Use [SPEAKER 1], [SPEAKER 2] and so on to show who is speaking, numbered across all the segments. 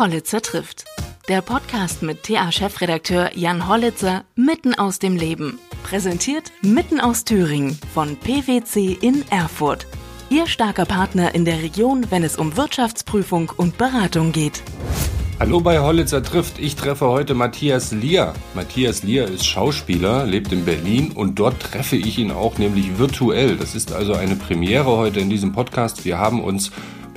[SPEAKER 1] Hollitzer trifft. Der Podcast mit TA-Chefredakteur Jan Hollitzer mitten aus dem Leben. Präsentiert mitten aus Thüringen von PwC in Erfurt. Ihr starker Partner in der Region, wenn es um Wirtschaftsprüfung und Beratung geht.
[SPEAKER 2] Hallo bei Hollitzer trifft. Ich treffe heute Matthias Lier. Matthias Lier ist Schauspieler, lebt in Berlin und dort treffe ich ihn auch nämlich virtuell. Das ist also eine Premiere heute in diesem Podcast. Wir haben uns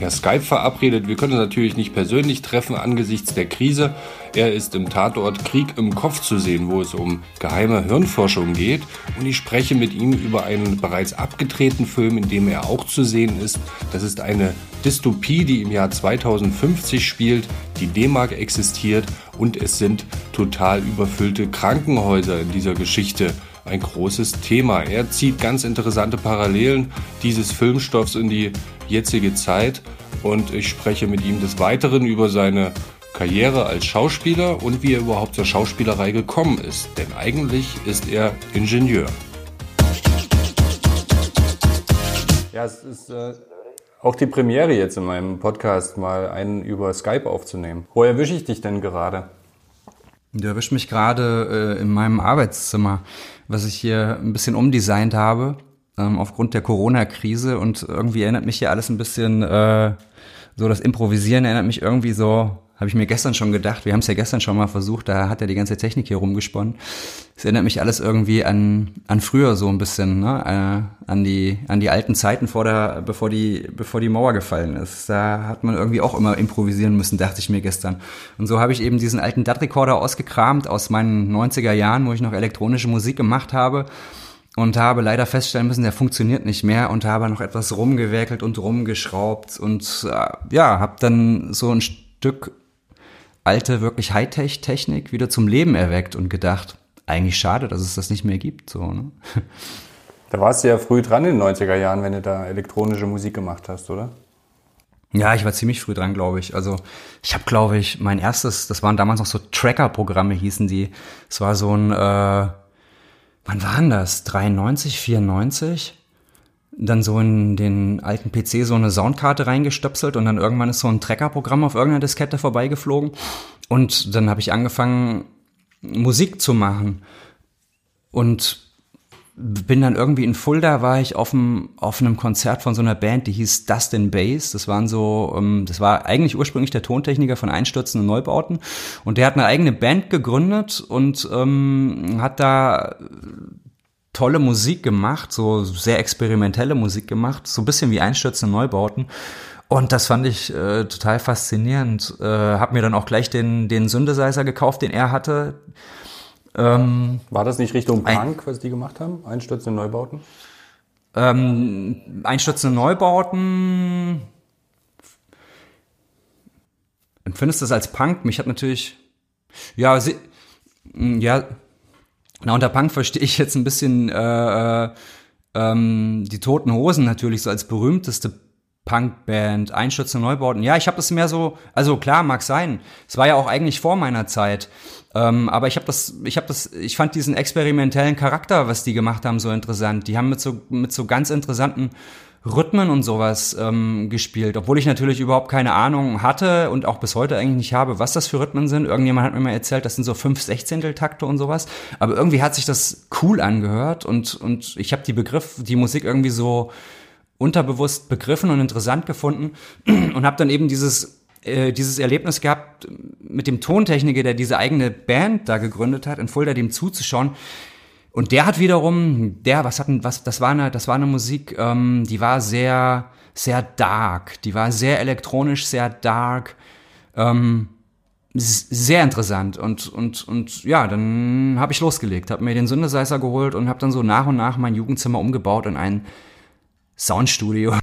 [SPEAKER 2] per Skype verabredet. Wir können uns natürlich nicht persönlich treffen angesichts der Krise. Er ist im Tatort Krieg im Kopf zu sehen, wo es um geheime Hirnforschung geht. Und ich spreche mit ihm über einen bereits abgetretenen Film, in dem er auch zu sehen ist. Das ist eine Dystopie, die im Jahr 2050 spielt. Die D-Mark existiert und es sind total überfüllte Krankenhäuser in dieser Geschichte ein großes Thema. Er zieht ganz interessante Parallelen dieses Filmstoffs in die jetzige Zeit und ich spreche mit ihm des Weiteren über seine Karriere als Schauspieler und wie er überhaupt zur Schauspielerei gekommen ist. Denn eigentlich ist er Ingenieur. Ja, es ist äh, auch die Premiere jetzt in meinem Podcast, mal einen über Skype aufzunehmen. Wo erwische ich dich denn gerade?
[SPEAKER 3] Du erwischt mich gerade äh, in meinem Arbeitszimmer, was ich hier ein bisschen umdesignt habe ähm, aufgrund der Corona-Krise und irgendwie erinnert mich hier alles ein bisschen, äh, so das Improvisieren erinnert mich irgendwie so, habe ich mir gestern schon gedacht, wir haben es ja gestern schon mal versucht, da hat ja die ganze Technik hier rumgesponnen. Es erinnert mich alles irgendwie an, an früher so ein bisschen, ne? Äh, an die an die alten Zeiten vor der bevor die bevor die Mauer gefallen ist. Da hat man irgendwie auch immer improvisieren müssen, dachte ich mir gestern. Und so habe ich eben diesen alten DAT-Rekorder ausgekramt aus meinen 90er Jahren, wo ich noch elektronische Musik gemacht habe und habe leider feststellen müssen, der funktioniert nicht mehr und habe noch etwas rumgewerkelt und rumgeschraubt und äh, ja, habe dann so ein Stück alte, wirklich Hightech-Technik wieder zum Leben erweckt und gedacht, eigentlich schade, dass es das nicht mehr gibt. So, ne?
[SPEAKER 2] Da warst du ja früh dran in den 90er Jahren, wenn du da elektronische Musik gemacht hast, oder?
[SPEAKER 3] Ja, ich war ziemlich früh dran, glaube ich. Also ich habe, glaube ich, mein erstes, das waren damals noch so Tracker-Programme, hießen die. Es war so ein, äh, wann waren das? 93, 94? dann so in den alten PC so eine Soundkarte reingestöpselt und dann irgendwann ist so ein Tracker-Programm auf irgendeiner Diskette vorbeigeflogen und dann habe ich angefangen Musik zu machen und bin dann irgendwie in Fulda war ich auf einem auf einem Konzert von so einer Band, die hieß Dustin Bass. Das waren so, ähm, das war eigentlich ursprünglich der Tontechniker von Einstürzenden Neubauten und der hat eine eigene Band gegründet und ähm, hat da tolle Musik gemacht, so sehr experimentelle Musik gemacht, so ein bisschen wie einstürzende Neubauten. Und das fand ich äh, total faszinierend. Äh, hab mir dann auch gleich den, den Synthesizer gekauft, den er hatte.
[SPEAKER 2] Ähm, War das nicht Richtung Punk, was die gemacht haben? Einstürzende Neubauten?
[SPEAKER 3] Ähm, einstürzende Neubauten. Empfindest du das als Punk? Mich hat natürlich, ja, sie, ja, na, unter Punk verstehe ich jetzt ein bisschen äh, äh, ähm, die Toten Hosen natürlich so als berühmteste Punkband, Einstürzende Neubauten. Ja, ich habe das mehr so, also klar, mag sein. Es war ja auch eigentlich vor meiner Zeit. Ähm, aber ich habe das, ich habe das, ich fand diesen experimentellen Charakter, was die gemacht haben, so interessant. Die haben mit so mit so ganz interessanten Rhythmen und sowas ähm, gespielt, obwohl ich natürlich überhaupt keine Ahnung hatte und auch bis heute eigentlich nicht habe, was das für Rhythmen sind. Irgendjemand hat mir mal erzählt, das sind so fünf Sechzehntel-Takte und sowas. Aber irgendwie hat sich das cool angehört und und ich habe die Begriff, die Musik irgendwie so unterbewusst begriffen und interessant gefunden und habe dann eben dieses äh, dieses Erlebnis gehabt mit dem Tontechniker, der diese eigene Band da gegründet hat, in Fulda dem zuzuschauen. Und der hat wiederum, der, was hatten, was, das war eine, das war eine Musik, ähm, die war sehr, sehr dark, die war sehr elektronisch, sehr dark, ähm, sehr interessant. Und und und ja, dann habe ich losgelegt, habe mir den Synthesizer geholt und habe dann so nach und nach mein Jugendzimmer umgebaut in ein Soundstudio.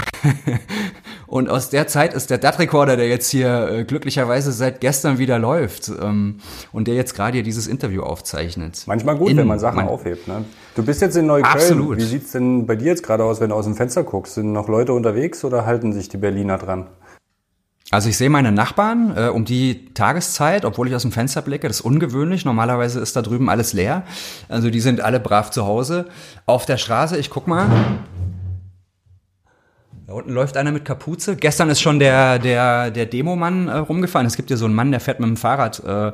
[SPEAKER 3] und aus der Zeit ist der DAT-Recorder, der jetzt hier äh, glücklicherweise seit gestern wieder läuft ähm, und der jetzt gerade hier dieses Interview aufzeichnet.
[SPEAKER 2] Manchmal gut, in, wenn man Sachen man, aufhebt. Ne? Du bist jetzt in Neukölln. Absolut. Wie sieht's denn bei dir jetzt gerade aus, wenn du aus dem Fenster guckst? Sind noch Leute unterwegs oder halten sich die Berliner dran?
[SPEAKER 3] Also ich sehe meine Nachbarn äh, um die Tageszeit, obwohl ich aus dem Fenster blicke. Das ist ungewöhnlich. Normalerweise ist da drüben alles leer. Also die sind alle brav zu Hause. Auf der Straße, ich guck mal, Da unten läuft einer mit Kapuze. Gestern ist schon der, der, der Demomann äh, rumgefahren. Es gibt ja so einen Mann, der fährt mit dem Fahrrad äh,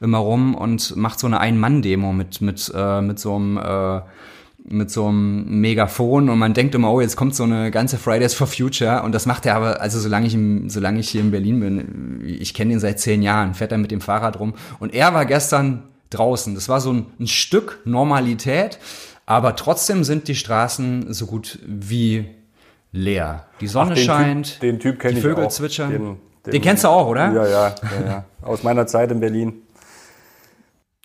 [SPEAKER 3] immer rum und macht so eine Ein-Mann-Demo mit, mit, äh, mit so einem äh, mit so einem Megafon und man denkt immer, oh, jetzt kommt so eine ganze Fridays for Future und das macht er aber, also solange ich, solange ich hier in Berlin bin, ich kenne ihn seit zehn Jahren, fährt er mit dem Fahrrad rum und er war gestern draußen. Das war so ein, ein Stück Normalität, aber trotzdem sind die Straßen so gut wie leer. Die Sonne
[SPEAKER 4] Ach, den
[SPEAKER 3] scheint,
[SPEAKER 4] Typ, den Typ kenne ich
[SPEAKER 3] Vögel
[SPEAKER 4] auch.
[SPEAKER 3] zwitschern.
[SPEAKER 4] Den,
[SPEAKER 3] Den kennst du auch, oder?
[SPEAKER 4] Ja, ja, ja, ja. Aus meiner Zeit in Berlin.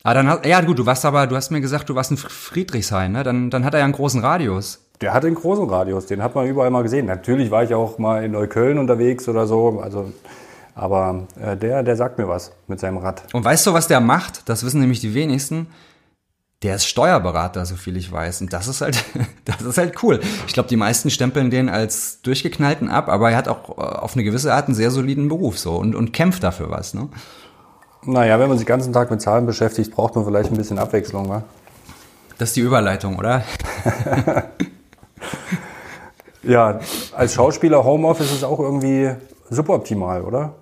[SPEAKER 3] Ah, dann hat, ja gut, du warst aber, du hast mir gesagt, du warst in Friedrichshain, ne? Dann, dann hat er ja einen großen Radius.
[SPEAKER 4] Der hat den großen Radius, den hat man überall mal gesehen. Natürlich war ich auch mal in Neukölln unterwegs oder so, also, aber äh, der, der sagt mir was mit seinem Rad.
[SPEAKER 3] Und weißt du, was der macht? Das wissen nämlich die wenigsten. Der ist Steuerberater, so viel ich weiß. Und das ist halt, das ist halt cool. Ich glaube, die meisten stempeln den als durchgeknallten ab, aber er hat auch äh, auf eine gewisse Art einen sehr soliden Beruf so und, und kämpft dafür was, ne?
[SPEAKER 4] Naja, wenn man sich den ganzen Tag mit Zahlen beschäftigt, braucht man vielleicht ein bisschen Abwechslung, wa?
[SPEAKER 3] Das ist die Überleitung, oder?
[SPEAKER 4] Ja, als Schauspieler Homeoffice ist auch irgendwie suboptimal, oder?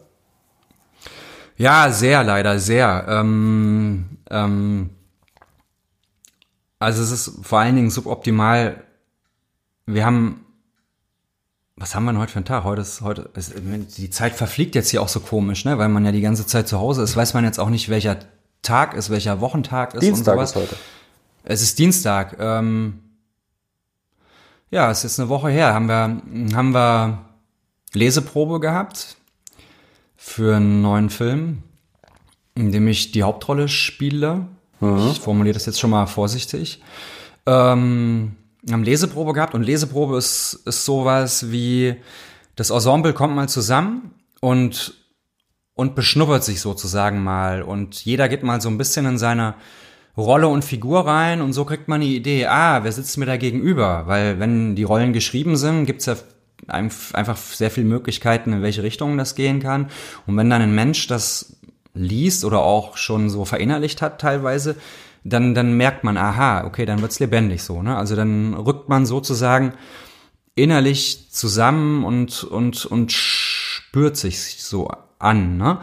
[SPEAKER 3] Ja, sehr, leider, sehr. Ähm, ähm, also es ist vor allen Dingen suboptimal. Wir haben, was haben wir denn heute für einen Tag? Heute ist heute, ist, die Zeit verfliegt jetzt hier auch so komisch, ne? Weil man ja die ganze Zeit zu Hause ist, weiß man jetzt auch nicht, welcher Tag ist, welcher Wochentag ist
[SPEAKER 4] Dienstag
[SPEAKER 3] und
[SPEAKER 4] ist
[SPEAKER 3] sowas.
[SPEAKER 4] heute.
[SPEAKER 3] Es ist Dienstag. Ähm, ja, es ist eine Woche her. Haben wir, haben wir Leseprobe gehabt für einen neuen Film, in dem ich die Hauptrolle spiele. Ich formuliere das jetzt schon mal vorsichtig. Ähm, wir haben Leseprobe gehabt und Leseprobe ist, ist sowas wie, das Ensemble kommt mal zusammen und, und beschnuppert sich sozusagen mal und jeder geht mal so ein bisschen in seine Rolle und Figur rein und so kriegt man die Idee, ah, wer sitzt mir da gegenüber? Weil wenn die Rollen geschrieben sind, gibt's ja einf- einfach sehr viele Möglichkeiten, in welche Richtung das gehen kann. Und wenn dann ein Mensch das liest oder auch schon so verinnerlicht hat teilweise, dann, dann merkt man, aha, okay, dann wird's lebendig so. Ne? Also dann rückt man sozusagen innerlich zusammen und, und, und spürt sich so an. Ne?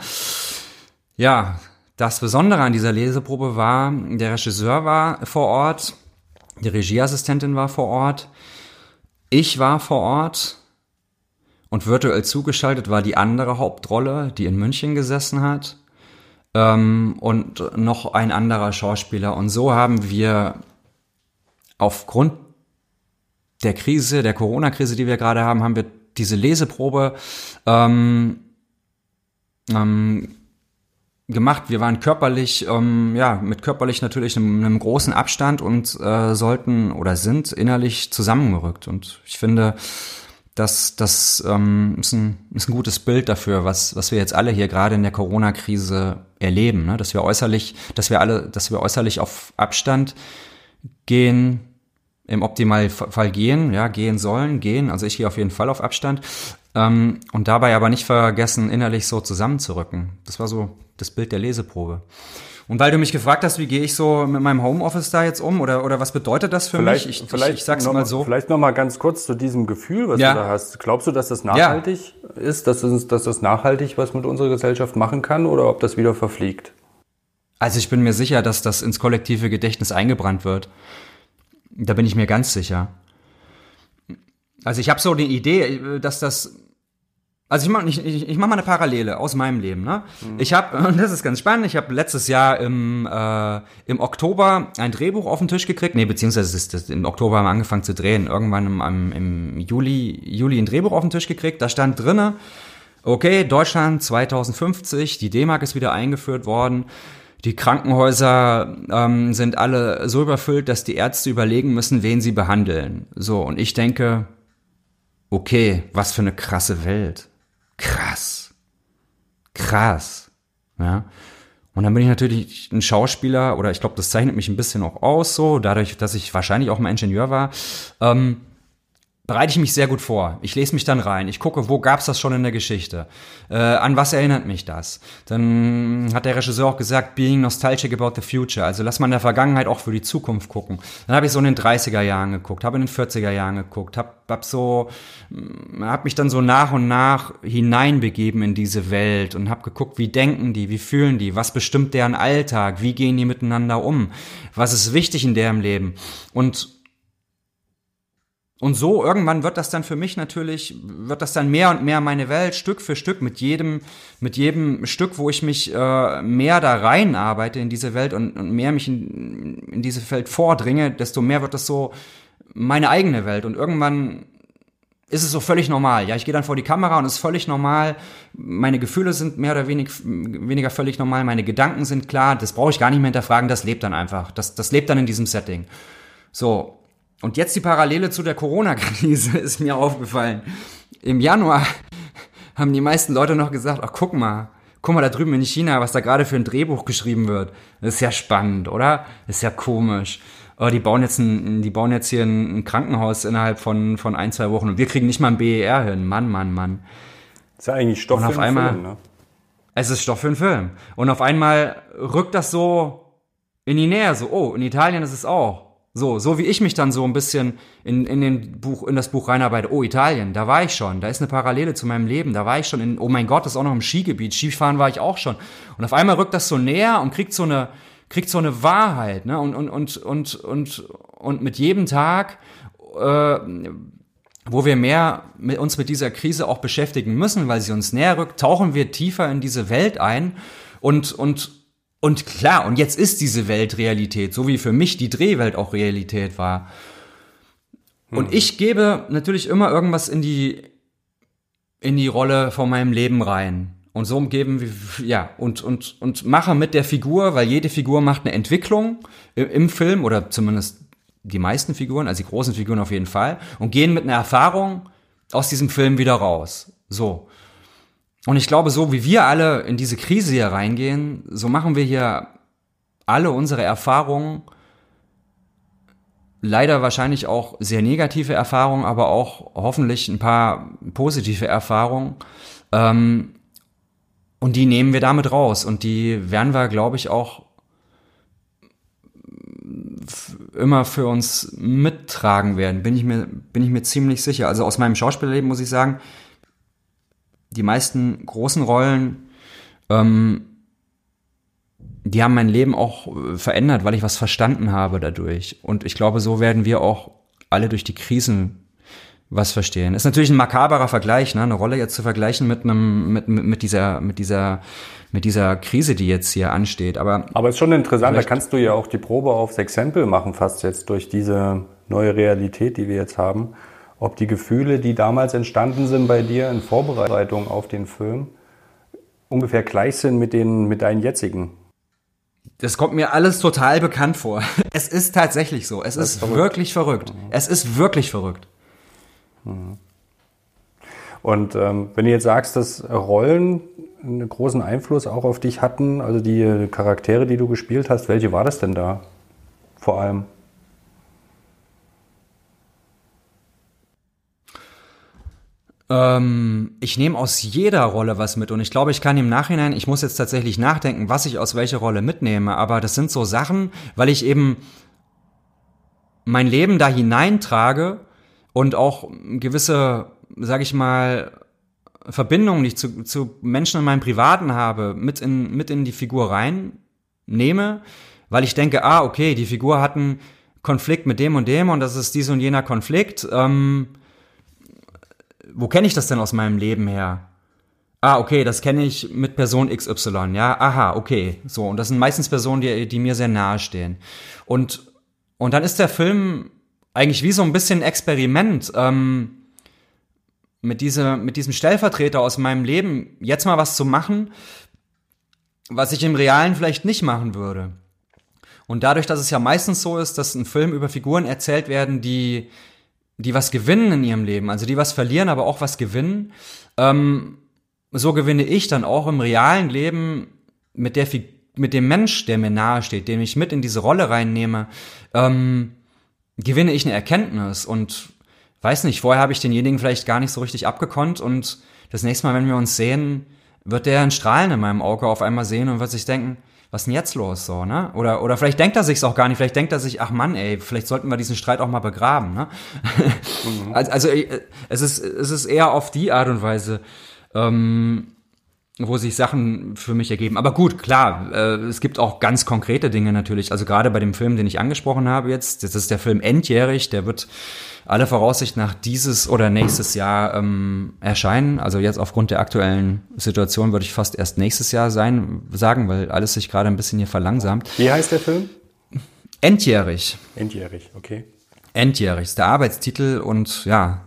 [SPEAKER 3] Ja, das Besondere an dieser Leseprobe war, der Regisseur war vor Ort, die Regieassistentin war vor Ort, ich war vor Ort und virtuell zugeschaltet war die andere Hauptrolle, die in München gesessen hat ähm, und noch ein anderer Schauspieler. Und so haben wir aufgrund der Krise, der Corona-Krise, die wir gerade haben, haben wir diese Leseprobe ähm, ähm, gemacht. Wir waren körperlich, ähm, ja, mit körperlich natürlich einem, einem großen Abstand und äh, sollten oder sind innerlich zusammengerückt. Und ich finde, das, das ähm, ist, ein, ist ein gutes Bild dafür, was, was wir jetzt alle hier gerade in der Corona-Krise erleben, ne? dass wir äußerlich, dass wir alle, dass wir äußerlich auf Abstand gehen, im Optimalfall gehen, ja, gehen sollen, gehen. Also ich gehe auf jeden Fall auf Abstand. Ähm, und dabei aber nicht vergessen, innerlich so zusammenzurücken. Das war so das Bild der Leseprobe. Und weil du mich gefragt hast, wie gehe ich so mit meinem Homeoffice da jetzt um oder, oder was bedeutet das für
[SPEAKER 4] Vielleicht,
[SPEAKER 3] mich? Ich,
[SPEAKER 4] vielleicht,
[SPEAKER 3] ich, ich sag's
[SPEAKER 4] noch,
[SPEAKER 3] mal so.
[SPEAKER 4] Vielleicht noch mal ganz kurz zu diesem Gefühl, was
[SPEAKER 3] Ja.
[SPEAKER 4] du da hast. Glaubst du, dass das nachhaltig ist, dass das, dass das nachhaltig was mit unserer Gesellschaft machen kann oder ob das wieder verfliegt?
[SPEAKER 3] Also ich bin mir sicher, dass das ins kollektive Gedächtnis eingebrannt wird. Da bin ich mir ganz sicher. Also ich habe so die Idee, dass das also ich mache ich, ich, ich mach mal eine Parallele aus meinem Leben. Ne? Ich habe, und das ist ganz spannend, ich habe letztes Jahr im, äh, im Oktober ein Drehbuch auf den Tisch gekriegt. Nee, beziehungsweise ist das, im Oktober haben wir angefangen zu drehen. Irgendwann im, im, im Juli, Juli ein Drehbuch auf den Tisch gekriegt. Da stand drinne, okay, Deutschland 2050, die D-Mark ist wieder eingeführt worden. Die Krankenhäuser ähm, sind alle so überfüllt, dass die Ärzte überlegen müssen, wen sie behandeln. So, und ich denke, okay, was für eine krasse Welt. Krass. Krass. Ja. Und dann bin ich natürlich ein Schauspieler, oder ich glaube, das zeichnet mich ein bisschen auch aus, so, dadurch, dass ich wahrscheinlich auch mal Ingenieur war. Ähm, bereite ich mich sehr gut vor. Ich lese mich dann rein. Ich gucke, wo gab's das schon in der Geschichte? Äh, an was erinnert mich das? Dann hat der Regisseur auch gesagt, being nostalgic about the future. Also lass mal in der Vergangenheit auch für die Zukunft gucken. Dann habe ich so in den 30er Jahren geguckt, habe in den 40er Jahren geguckt, habe hab so, mm, habe mich dann so nach und nach hineinbegeben in diese Welt und habe geguckt, wie denken die, wie fühlen die, was bestimmt deren Alltag, wie gehen die miteinander um, was ist wichtig in deren Leben und und so irgendwann wird das dann für mich natürlich, wird das dann mehr und mehr meine Welt, Stück für Stück, mit jedem, mit jedem Stück, wo ich mich äh, mehr da rein arbeite in diese Welt und, und mehr mich in, in diese Welt vordringe, desto mehr wird das so meine eigene Welt. Und irgendwann ist es so völlig normal. Ja, ich gehe dann vor die Kamera und es ist völlig normal. Meine Gefühle sind mehr oder wenig, weniger völlig normal. Meine Gedanken sind klar. Das brauche ich gar nicht mehr hinterfragen. Das lebt dann einfach. Das, das lebt dann in diesem Setting. So. Und jetzt die Parallele zu der Corona-Krise ist mir aufgefallen. Im Januar haben die meisten Leute noch gesagt, ach guck mal, guck mal da drüben in China, was da gerade für ein Drehbuch geschrieben wird. Das ist ja spannend, oder? Das ist ja komisch. Oh, die bauen jetzt ein, die bauen jetzt hier ein, Krankenhaus innerhalb von, von ein, zwei Wochen und wir kriegen nicht mal ein BER hin. Mann, Mann, Mann.
[SPEAKER 4] Das ist ja eigentlich Stoff
[SPEAKER 3] und auf
[SPEAKER 4] für einen
[SPEAKER 3] einmal,
[SPEAKER 4] Film, ne?
[SPEAKER 3] Es ist Stoff für einen Film. Und auf einmal rückt das so in die Nähe, so, oh, in Italien ist es auch. So, so wie ich mich dann so ein bisschen in, in, den Buch, in das Buch reinarbeite. Oh, Italien, da war ich schon. Da ist eine Parallele zu meinem Leben. Da war ich schon in, oh mein Gott, das ist auch noch im Skigebiet. Skifahren war ich auch schon. Und auf einmal rückt das so näher und kriegt so eine, kriegt so eine Wahrheit, ne? Und, und, und, und, und, und mit jedem Tag, äh, wo wir mehr mit uns mit dieser Krise auch beschäftigen müssen, weil sie uns näher rückt, tauchen wir tiefer in diese Welt ein und, und, und klar, und jetzt ist diese Welt Realität, so wie für mich die Drehwelt auch Realität war. Und ich gebe natürlich immer irgendwas in die, in die Rolle von meinem Leben rein. Und so geben wir, ja, und, und, und mache mit der Figur, weil jede Figur macht eine Entwicklung im, im Film oder zumindest die meisten Figuren, also die großen Figuren auf jeden Fall, und gehen mit einer Erfahrung aus diesem Film wieder raus. So. Und ich glaube, so wie wir alle in diese Krise hier reingehen, so machen wir hier alle unsere Erfahrungen, leider wahrscheinlich auch sehr negative Erfahrungen, aber auch hoffentlich ein paar positive Erfahrungen. Ähm, und die nehmen wir damit raus. Und die werden wir, glaube ich, auch immer für uns mittragen werden. Bin ich mir, bin ich mir ziemlich sicher. Also aus meinem Schauspielerleben muss ich sagen, die meisten großen Rollen, ähm, die haben mein Leben auch äh, verändert, weil ich was verstanden habe dadurch. Und ich glaube, so werden wir auch alle durch die Krisen was verstehen. Ist natürlich ein makaberer Vergleich, ne? eine Rolle jetzt zu vergleichen mit einem, mit, mit, mit dieser, mit dieser, mit dieser Krise, die jetzt hier ansteht. Aber,
[SPEAKER 4] Aber ist schon interessant, da kannst du ja auch die Probe aufs Exempel machen, fast jetzt durch diese neue Realität, die wir jetzt haben. Ob die Gefühle, die damals entstanden sind bei dir in Vorbereitung auf den Film, ungefähr gleich sind mit den, mit deinen jetzigen.
[SPEAKER 3] Das kommt mir alles total bekannt vor. Es ist tatsächlich so. Es ist,
[SPEAKER 4] ist verrückt.
[SPEAKER 3] wirklich verrückt. Es ist wirklich verrückt.
[SPEAKER 4] Und ähm, wenn du jetzt sagst, dass Rollen einen großen Einfluss auch auf dich hatten, also die Charaktere, die du gespielt hast, welche war das denn da? Vor allem.
[SPEAKER 3] Ähm, ich nehme aus jeder Rolle was mit und ich glaube, ich kann im Nachhinein, ich muss jetzt tatsächlich nachdenken, was ich aus welcher Rolle mitnehme, aber das sind so Sachen, weil ich eben mein Leben da hineintrage und auch gewisse, sag ich mal, Verbindungen, die ich zu, zu Menschen in meinem Privaten habe, mit in, mit in die Figur rein nehme, weil ich denke, ah, okay, die Figur hat einen Konflikt mit dem und dem und das ist dies und jener Konflikt. Ähm, wo kenne ich das denn aus meinem Leben her? Ah, okay, das kenne ich mit Person XY, ja, aha, okay, so. Und das sind meistens Personen, die, die mir sehr nahe stehen. Und, und dann ist der Film eigentlich wie so ein bisschen ein Experiment, ähm, mit, diese, mit diesem Stellvertreter aus meinem Leben jetzt mal was zu machen, was ich im Realen vielleicht nicht machen würde. Und dadurch, dass es ja meistens so ist, dass ein Film über Figuren erzählt werden, die, die was gewinnen in ihrem Leben, also die was verlieren, aber auch was gewinnen, ähm, so gewinne ich dann auch im realen Leben mit der mit dem Mensch, der mir nahe steht, den ich mit in diese Rolle reinnehme, ähm, gewinne ich eine Erkenntnis. Und weiß nicht, vorher habe ich denjenigen vielleicht gar nicht so richtig abgekonnt und das nächste Mal, wenn wir uns sehen, wird der ein Strahlen in meinem Auge auf einmal sehen und wird sich denken, was ist denn jetzt los so, ne? Oder, oder vielleicht denkt er sich's auch gar nicht, vielleicht denkt er sich, ach Mann, ey, vielleicht sollten wir diesen Streit auch mal begraben, ne? Mhm. also, also es ist, es ist eher auf die Art und Weise, ähm, wo sich Sachen für mich ergeben. Aber gut, klar, äh, es gibt auch ganz konkrete Dinge natürlich. Also gerade bei dem Film, den ich angesprochen habe jetzt, das ist der Film Endjährig, der wird alle Voraussicht nach dieses oder nächstes Jahr ähm, erscheinen. Also jetzt aufgrund der aktuellen Situation würde ich fast erst nächstes Jahr sein, sagen, weil alles sich gerade ein bisschen hier verlangsamt.
[SPEAKER 4] Wie heißt der Film?
[SPEAKER 3] Endjährig.
[SPEAKER 4] Endjährig, okay.
[SPEAKER 3] Endjährig ist der Arbeitstitel und ja,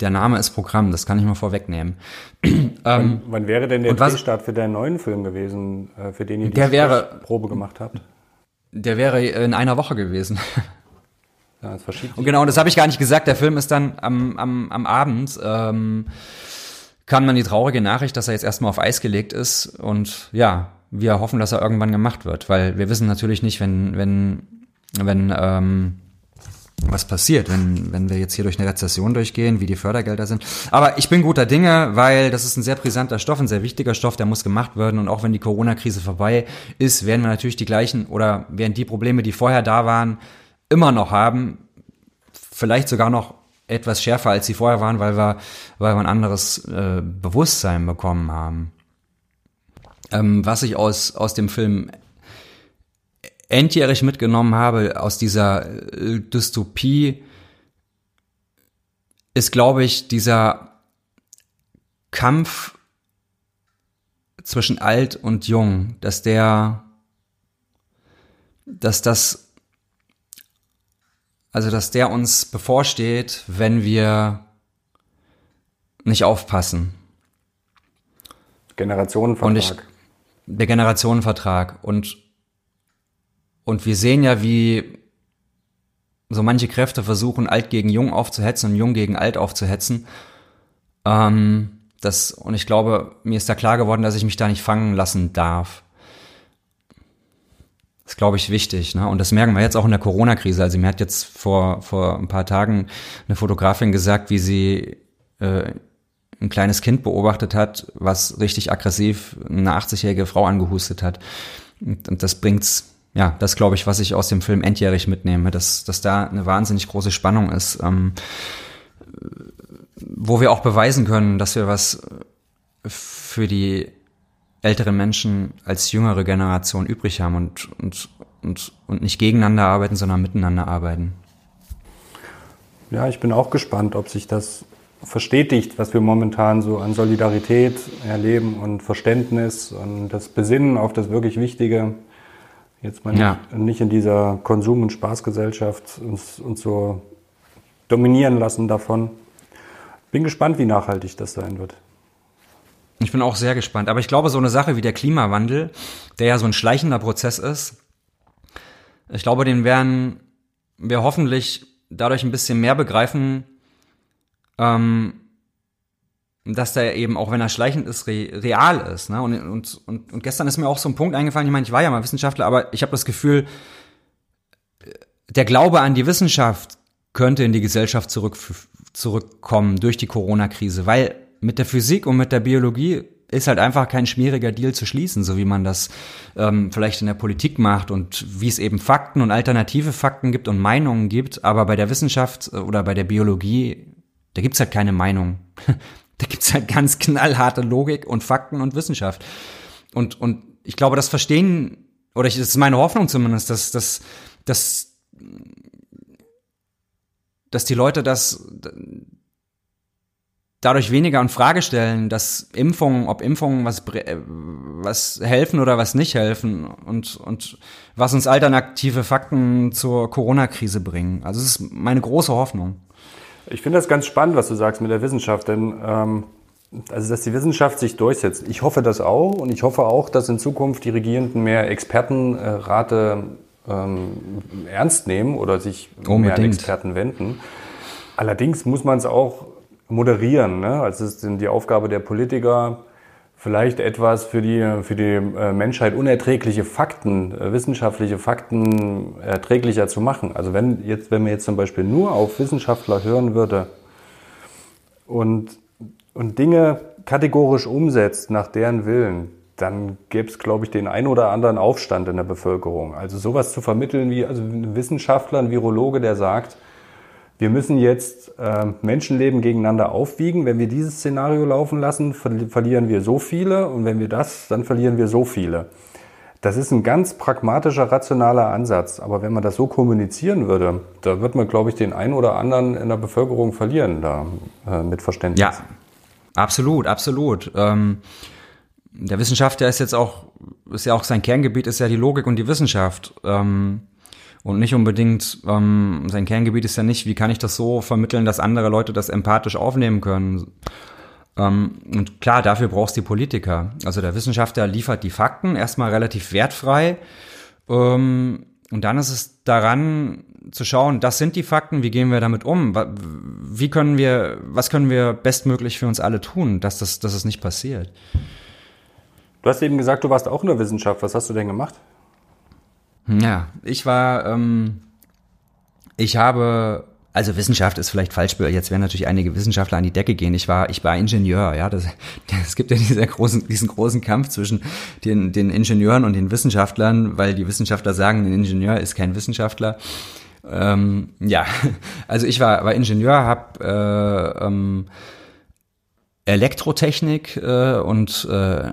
[SPEAKER 3] der Name ist Programm, das kann ich mal vorwegnehmen.
[SPEAKER 4] wann, wann wäre denn der Drehstart für deinen neuen Film gewesen, äh, für den ihr die
[SPEAKER 3] wäre,
[SPEAKER 4] Probe gemacht habt?
[SPEAKER 3] Der wäre in einer Woche gewesen.
[SPEAKER 4] Ja,
[SPEAKER 3] und genau, das habe ich gar nicht gesagt. Der Film ist dann am, am, am Abend, ähm, kam dann die traurige Nachricht, dass er jetzt erstmal auf Eis gelegt ist. Und ja, wir hoffen, dass er irgendwann gemacht wird, weil wir wissen natürlich nicht, wenn, wenn, wenn, ähm, was passiert, wenn, wenn wir jetzt hier durch eine Rezession durchgehen, wie die Fördergelder sind. Aber ich bin guter Dinge, weil das ist ein sehr brisanter Stoff, ein sehr wichtiger Stoff, der muss gemacht werden. Und auch wenn die Corona-Krise vorbei ist, werden wir natürlich die gleichen oder werden die Probleme, die vorher da waren, immer noch haben, vielleicht sogar noch etwas schärfer, als sie vorher waren, weil wir, weil wir ein anderes äh, Bewusstsein bekommen haben. Ähm, was ich aus, aus dem Film endjährig mitgenommen habe, aus dieser äh, Dystopie, ist, glaube ich, dieser Kampf zwischen alt und jung, dass der, dass das also, dass der uns bevorsteht, wenn wir nicht aufpassen.
[SPEAKER 4] Generationenvertrag.
[SPEAKER 3] Und ich, der Generationenvertrag. Und, und wir sehen ja, wie so manche Kräfte versuchen, alt gegen jung aufzuhetzen und jung gegen alt aufzuhetzen. Ähm, das, und ich glaube, mir ist da klar geworden, dass ich mich da nicht fangen lassen darf. Das ist, glaube ich, wichtig. Ne? Und das merken wir jetzt auch in der Corona-Krise. Also mir hat jetzt vor, vor ein paar Tagen eine Fotografin gesagt, wie sie äh, ein kleines Kind beobachtet hat, was richtig aggressiv eine 80-jährige Frau angehustet hat. Und, und das bringt's, ja, das glaube ich, was ich aus dem Film Endjährig mitnehme, dass, dass da eine wahnsinnig große Spannung ist, ähm, wo wir auch beweisen können, dass wir was für die älteren Menschen als jüngere Generation übrig haben und, und, und, und nicht gegeneinander arbeiten, sondern miteinander arbeiten.
[SPEAKER 4] Ja, ich bin auch gespannt, ob sich das verstetigt, was wir momentan so an Solidarität erleben und Verständnis und das Besinnen auf das wirklich Wichtige. Jetzt mal ja. nicht in dieser Konsum- und Spaßgesellschaft uns, uns so dominieren lassen davon. Bin gespannt, wie nachhaltig das sein wird.
[SPEAKER 3] Ich bin auch sehr gespannt. Aber ich glaube, so eine Sache wie der Klimawandel, der ja so ein schleichender Prozess ist, ich glaube, den werden wir hoffentlich dadurch ein bisschen mehr begreifen, ähm, dass der eben, auch wenn er schleichend ist, re real ist. Ne? Und, und, und, und gestern ist mir auch so ein Punkt eingefallen, ich meine, ich war ja mal Wissenschaftler, aber ich habe das Gefühl, der Glaube an die Wissenschaft könnte in die Gesellschaft zurück, zurückkommen durch die Corona-Krise, weil mit der Physik und mit der Biologie ist halt einfach kein schmieriger Deal zu schließen, so wie man das ähm, vielleicht in der Politik macht und wie es eben Fakten und alternative Fakten gibt und Meinungen gibt. Aber bei der Wissenschaft äh, oder bei der Biologie, da gibt's halt keine Meinung. Da gibt's halt ganz knallharte Logik und Fakten und Wissenschaft. Und, und ich glaube, das verstehen, oder ich, das ist meine Hoffnung zumindest, dass, dass, dass, dass die Leute das dadurch weniger in Frage stellen, dass Impfungen, ob Impfungen was, äh, was helfen oder was nicht helfen und, und was uns alternative Fakten zur Corona-Krise bringen. Also es ist meine große Hoffnung.
[SPEAKER 4] Ich finde das ganz spannend, was du sagst mit der Wissenschaft, denn ähm, also dass die Wissenschaft sich durchsetzt. Ich hoffe das auch und ich hoffe auch, dass in Zukunft die Regierenden mehr Expertenrate ähm, ernst nehmen oder sich Unbedingt. mehr an Experten wenden. Allerdings muss man es auch moderieren. Ne? Also es ist die Aufgabe der Politiker, vielleicht etwas für die, für die äh, Menschheit unerträgliche Fakten, äh, wissenschaftliche Fakten erträglicher zu machen. Also wenn jetzt, wenn man jetzt zum Beispiel nur auf Wissenschaftler hören würde und, und Dinge kategorisch umsetzt nach deren Willen, dann gäbe es, glaube ich, den ein oder anderen Aufstand in der Bevölkerung. Also sowas zu vermitteln wie also ein Wissenschaftler, ein Virologe, der sagt, wir müssen jetzt äh, Menschenleben gegeneinander aufwiegen. Wenn wir dieses Szenario laufen lassen, ver verlieren wir so viele und wenn wir das, dann verlieren wir so viele. Das ist ein ganz pragmatischer, rationaler Ansatz. Aber wenn man das so kommunizieren würde, da wird man, glaube ich, den einen oder anderen in der Bevölkerung verlieren, da äh, mit Verständnis.
[SPEAKER 3] Ja, absolut, absolut. Ähm, der Wissenschaftler ist jetzt auch, ist ja auch sein Kerngebiet, ist ja die Logik und die Wissenschaft. Ähm, und nicht unbedingt, ähm, sein Kerngebiet ist ja nicht, wie kann ich das so vermitteln, dass andere Leute das empathisch aufnehmen können. Ähm, und klar, dafür brauchst du die Politiker. Also der Wissenschaftler liefert die Fakten, erstmal relativ wertfrei. Ähm, und dann ist es daran zu schauen, das sind die Fakten, wie gehen wir damit um? Wie können wir, was können wir bestmöglich für uns alle tun, dass das, dass es nicht passiert?
[SPEAKER 4] Du hast eben gesagt, du warst auch in der Wissenschaft. Was hast du denn gemacht?
[SPEAKER 3] Ja, ich war, ähm, ich habe, also Wissenschaft ist vielleicht falsch, jetzt werden natürlich einige Wissenschaftler an die Decke gehen. Ich war, ich war Ingenieur, ja. Das, es gibt ja dieser großen, diesen großen Kampf zwischen den, den Ingenieuren und den Wissenschaftlern, weil die Wissenschaftler sagen, ein Ingenieur ist kein Wissenschaftler. Ähm, ja, also ich war, war Ingenieur, habe äh, ähm, Elektrotechnik äh, und äh,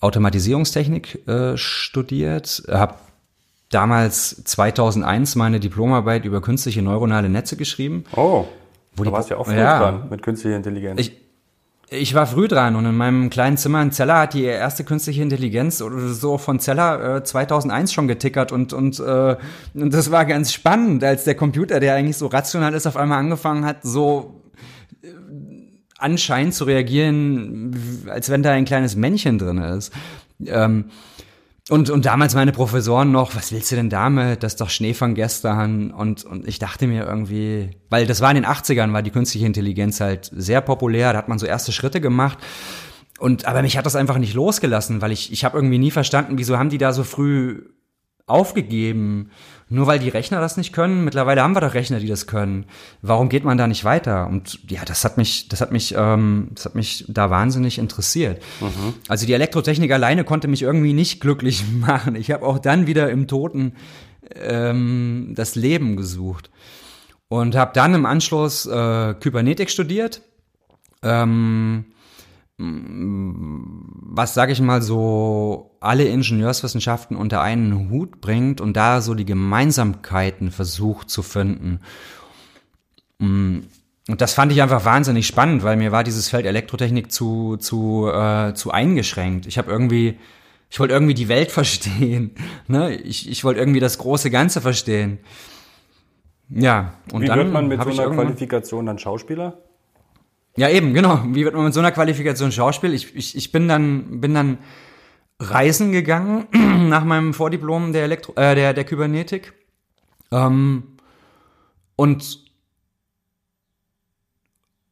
[SPEAKER 3] Automatisierungstechnik äh, studiert, habe damals 2001 meine Diplomarbeit über künstliche neuronale Netze geschrieben.
[SPEAKER 4] Oh, wo du warst ja auch früh ja, dran mit künstlicher Intelligenz.
[SPEAKER 3] Ich, ich war früh dran und in meinem kleinen Zimmer in Zeller hat die erste künstliche Intelligenz oder so von Zeller äh, 2001 schon getickert und, und, äh, und das war ganz spannend, als der Computer, der eigentlich so rational ist, auf einmal angefangen hat, so äh, anscheinend zu reagieren, als wenn da ein kleines Männchen drin ist. Ähm, und, und damals meine Professoren noch, was willst du denn damit? Das ist doch Schnee von gestern. Und, und ich dachte mir irgendwie, weil das war in den 80ern, war die künstliche Intelligenz halt sehr populär, da hat man so erste Schritte gemacht. Und aber mich hat das einfach nicht losgelassen, weil ich, ich habe irgendwie nie verstanden, wieso haben die da so früh aufgegeben? Nur weil die Rechner das nicht können, mittlerweile haben wir doch Rechner, die das können. Warum geht man da nicht weiter? Und ja, das hat mich, das hat mich, ähm, das hat mich da wahnsinnig interessiert. Mhm. Also die Elektrotechnik alleine konnte mich irgendwie nicht glücklich machen. Ich habe auch dann wieder im Toten ähm, das Leben gesucht und habe dann im Anschluss äh, Kybernetik studiert. Ähm, was sage ich mal so alle Ingenieurswissenschaften unter einen Hut bringt und da so die Gemeinsamkeiten versucht zu finden. Mm, und das fand ich einfach wahnsinnig spannend, weil mir war dieses Feld Elektrotechnik zu zu äh, zu eingeschränkt. Ich habe irgendwie ich wollte irgendwie die Welt verstehen, ne? Ich ich wollte irgendwie das große Ganze verstehen. Ja,
[SPEAKER 4] und Wie dann wird man mit so einer Qualifikation dann Schauspieler?
[SPEAKER 3] Ja, eben, genau. Wie wird man mit so einer Qualifikation Schauspiel? Ich, ich, ich bin dann, bin dann reisen gegangen nach meinem Vordiplom der Elektro, äh, der, der Kybernetik. Ähm, und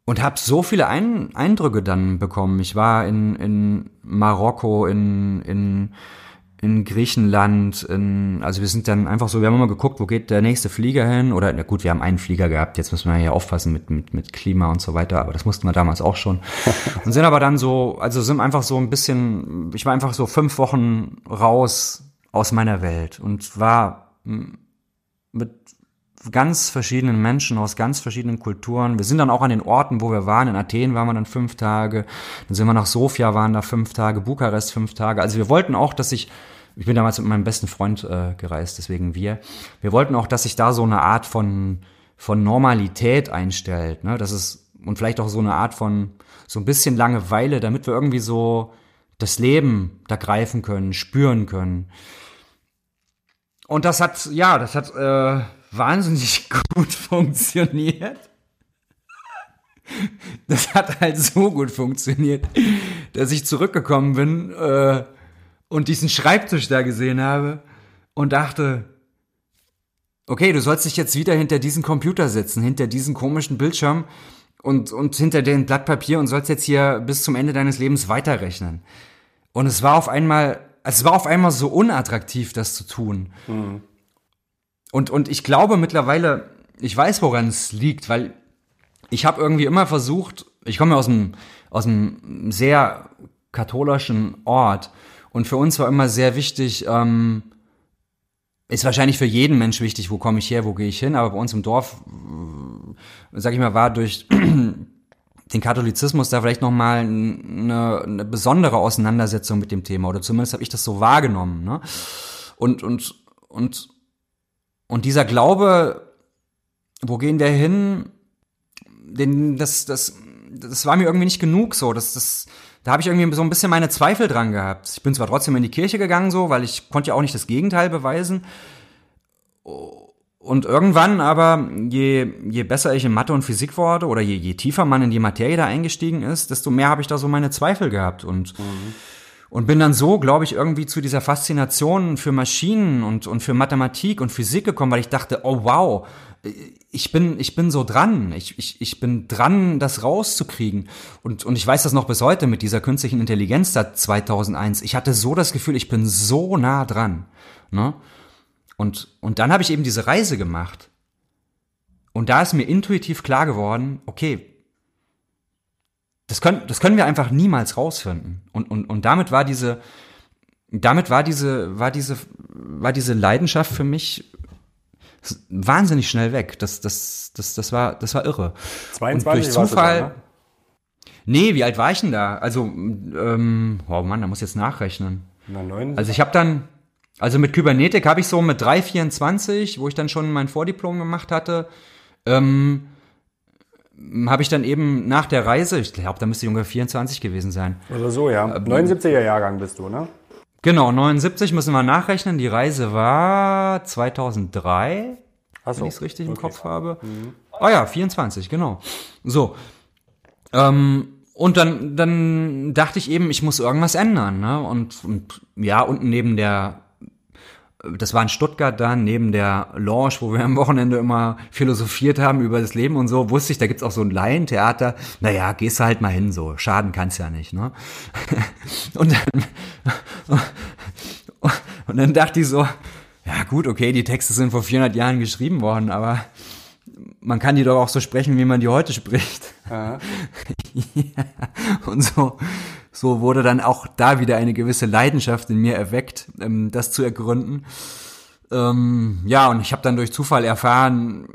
[SPEAKER 3] und habe so viele Ein Eindrücke dann bekommen. Ich war in, in Marokko, in, in in Griechenland, in, also wir sind dann einfach so, wir haben immer geguckt, wo geht der nächste Flieger hin oder na gut, wir haben einen Flieger gehabt, jetzt müssen wir ja aufpassen mit, mit, mit Klima und so weiter, aber das mussten wir damals auch schon. und sind aber dann so, also sind einfach so ein bisschen, ich war einfach so fünf Wochen raus aus meiner Welt und war mit ganz verschiedenen Menschen aus ganz verschiedenen Kulturen. Wir sind dann auch an den Orten, wo wir waren. In Athen waren wir dann fünf Tage. Dann sind wir nach Sofia, waren da fünf Tage, Bukarest fünf Tage. Also wir wollten auch, dass ich, ich bin damals mit meinem besten Freund äh, gereist, deswegen wir. Wir wollten auch, dass sich da so eine Art von, von Normalität einstellt. Ne? Das ist, und vielleicht auch so eine Art von, so ein bisschen Langeweile, damit wir irgendwie so das Leben da greifen können, spüren können. Und das hat, ja, das hat, äh, wahnsinnig gut funktioniert. Das hat halt so gut funktioniert, dass ich zurückgekommen bin äh, und diesen Schreibtisch da gesehen habe und dachte, okay, du sollst dich jetzt wieder hinter diesen Computer setzen, hinter diesen komischen Bildschirm und, und hinter dem Blatt Papier und sollst jetzt hier bis zum Ende deines Lebens weiterrechnen. Und es war auf einmal, es war auf einmal so unattraktiv, das zu tun. Mhm. Und, und ich glaube mittlerweile, ich weiß, woran es liegt, weil ich habe irgendwie immer versucht, ich komme aus einem, aus einem sehr katholischen Ort und für uns war immer sehr wichtig, ähm, ist wahrscheinlich für jeden Mensch wichtig, wo komme ich her, wo gehe ich hin, aber bei uns im Dorf, äh, sag ich mal, war durch den Katholizismus da vielleicht nochmal eine, eine besondere Auseinandersetzung mit dem Thema oder zumindest habe ich das so wahrgenommen. Ne? Und, und, und, und dieser Glaube, wo gehen wir hin, den, das, das, das war mir irgendwie nicht genug so. Das, das, da habe ich irgendwie so ein bisschen meine Zweifel dran gehabt. Ich bin zwar trotzdem in die Kirche gegangen, so, weil ich konnte ja auch nicht das Gegenteil beweisen. Und irgendwann aber, je, je besser ich in Mathe und Physik wurde oder je, je tiefer man in die Materie da eingestiegen ist, desto mehr habe ich da so meine Zweifel gehabt. Und, mhm. Und bin dann so, glaube ich, irgendwie zu dieser Faszination für Maschinen und, und für Mathematik und Physik gekommen, weil ich dachte, oh wow, ich bin, ich bin so dran. Ich, ich, ich bin dran, das rauszukriegen. Und, und ich weiß das noch bis heute mit dieser künstlichen Intelligenz da 2001. Ich hatte so das Gefühl, ich bin so nah dran. Ne? Und, und dann habe ich eben diese Reise gemacht. Und da ist mir intuitiv klar geworden, okay, das können, das können wir einfach niemals rausfinden. Und, und, und damit war diese, damit war diese, war diese, war diese Leidenschaft für mich wahnsinnig schnell weg. Das, das, das, das war, das war irre.
[SPEAKER 4] 22 Und durch Zufall. Da, ne?
[SPEAKER 3] Nee, wie alt war ich denn da? Also, ähm, oh Mann, da muss ich jetzt nachrechnen. Na, neun. Also ich habe dann, also mit Kybernetik habe ich so mit 3,24, wo ich dann schon mein Vordiplom gemacht hatte, ähm, habe ich dann eben nach der Reise, ich glaube, da müsste ich ungefähr 24 gewesen sein.
[SPEAKER 4] Oder so, ja. Ähm, 79er Jahrgang bist du, ne?
[SPEAKER 3] Genau, 79 müssen wir nachrechnen. Die Reise war 2003, so. wenn ich es richtig okay. im Kopf habe. Mhm. Ah ja, 24, genau. So. Ähm, und dann, dann dachte ich eben, ich muss irgendwas ändern. Ne? Und, und ja, unten neben der das war in Stuttgart dann, neben der Lounge, wo wir am Wochenende immer philosophiert haben über das Leben und so, wusste ich, da gibt's auch so ein Laientheater. Naja, gehst du halt mal hin, so. Schaden kann's ja nicht, ne? Und dann, und dann dachte ich so, ja gut, okay, die Texte sind vor 400 Jahren geschrieben worden, aber man kann die doch auch so sprechen, wie man die heute spricht. ja, und so, so wurde dann auch da wieder eine gewisse Leidenschaft in mir erweckt, ähm, das zu ergründen. Ähm, ja, und ich habe dann durch Zufall erfahren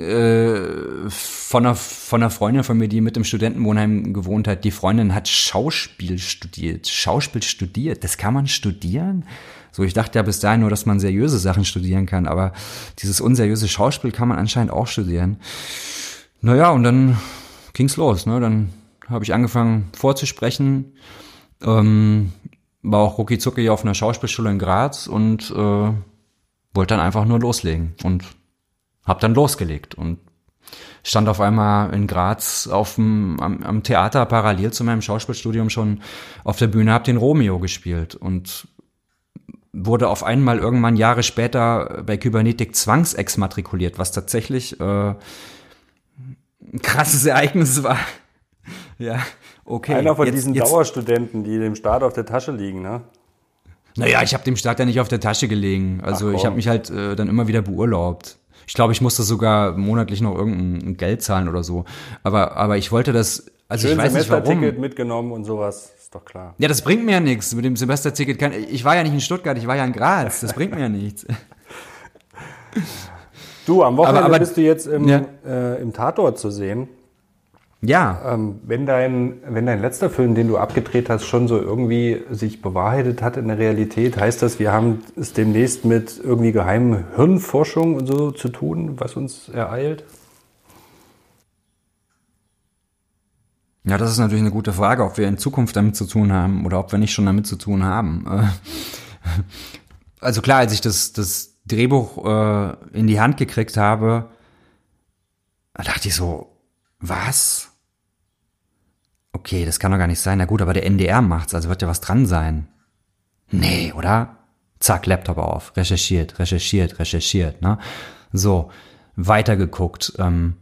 [SPEAKER 3] äh, von, einer, von einer Freundin von mir, die mit im Studentenwohnheim gewohnt hat. Die Freundin hat Schauspiel studiert. Schauspiel studiert, das kann man studieren? So, ich dachte ja bis dahin nur, dass man seriöse Sachen studieren kann, aber dieses unseriöse Schauspiel kann man anscheinend auch studieren. Naja, und dann ging's los. Ne? Dann habe ich angefangen vorzusprechen. Ähm, war auch rucki zucki auf einer Schauspielschule in Graz und äh, wollte dann einfach nur loslegen und habe dann losgelegt und stand auf einmal in Graz auf dem, am, am Theater parallel zu meinem Schauspielstudium schon auf der Bühne, habe den Romeo gespielt und wurde auf einmal irgendwann Jahre später bei Kybernetik zwangsexmatrikuliert, was tatsächlich äh, ein krasses Ereignis war. Ja, okay.
[SPEAKER 4] Einer von jetzt, diesen jetzt, Dauerstudenten, die dem Staat auf der Tasche liegen, ne?
[SPEAKER 3] Naja, ich habe dem Staat ja nicht auf der Tasche gelegen. Also Ach, ich habe mich halt äh, dann immer wieder beurlaubt. Ich glaube, ich musste sogar monatlich noch irgendein Geld zahlen oder so. Aber, aber ich wollte das, also Schön ich weiß nicht warum.
[SPEAKER 4] mitgenommen und sowas, ist doch klar.
[SPEAKER 3] Ja, das bringt mir ja nichts. Mit dem Semesterticket kann, ich war ja nicht in Stuttgart, ich war ja in Graz. Das bringt mir ja nichts.
[SPEAKER 4] Du, am Wochenende aber, aber, bist du jetzt im, ja. äh, im Tatort zu sehen.
[SPEAKER 3] Ja.
[SPEAKER 4] Ähm, wenn, dein, wenn dein letzter Film, den du abgedreht hast, schon so irgendwie sich bewahrheitet hat in der Realität, heißt das, wir haben es demnächst mit irgendwie geheimen Hirnforschung und so zu tun, was uns ereilt?
[SPEAKER 3] Ja, das ist natürlich eine gute Frage, ob wir in Zukunft damit zu tun haben oder ob wir nicht schon damit zu tun haben. Äh, also klar, als ich das, das Drehbuch äh, in die Hand gekriegt habe, dachte ich so, was? Okay, das kann doch gar nicht sein. Na gut, aber der NDR macht's, also wird ja was dran sein. Nee, oder? Zack, Laptop auf, recherchiert, recherchiert, recherchiert, ne? So, weitergeguckt. Ähm,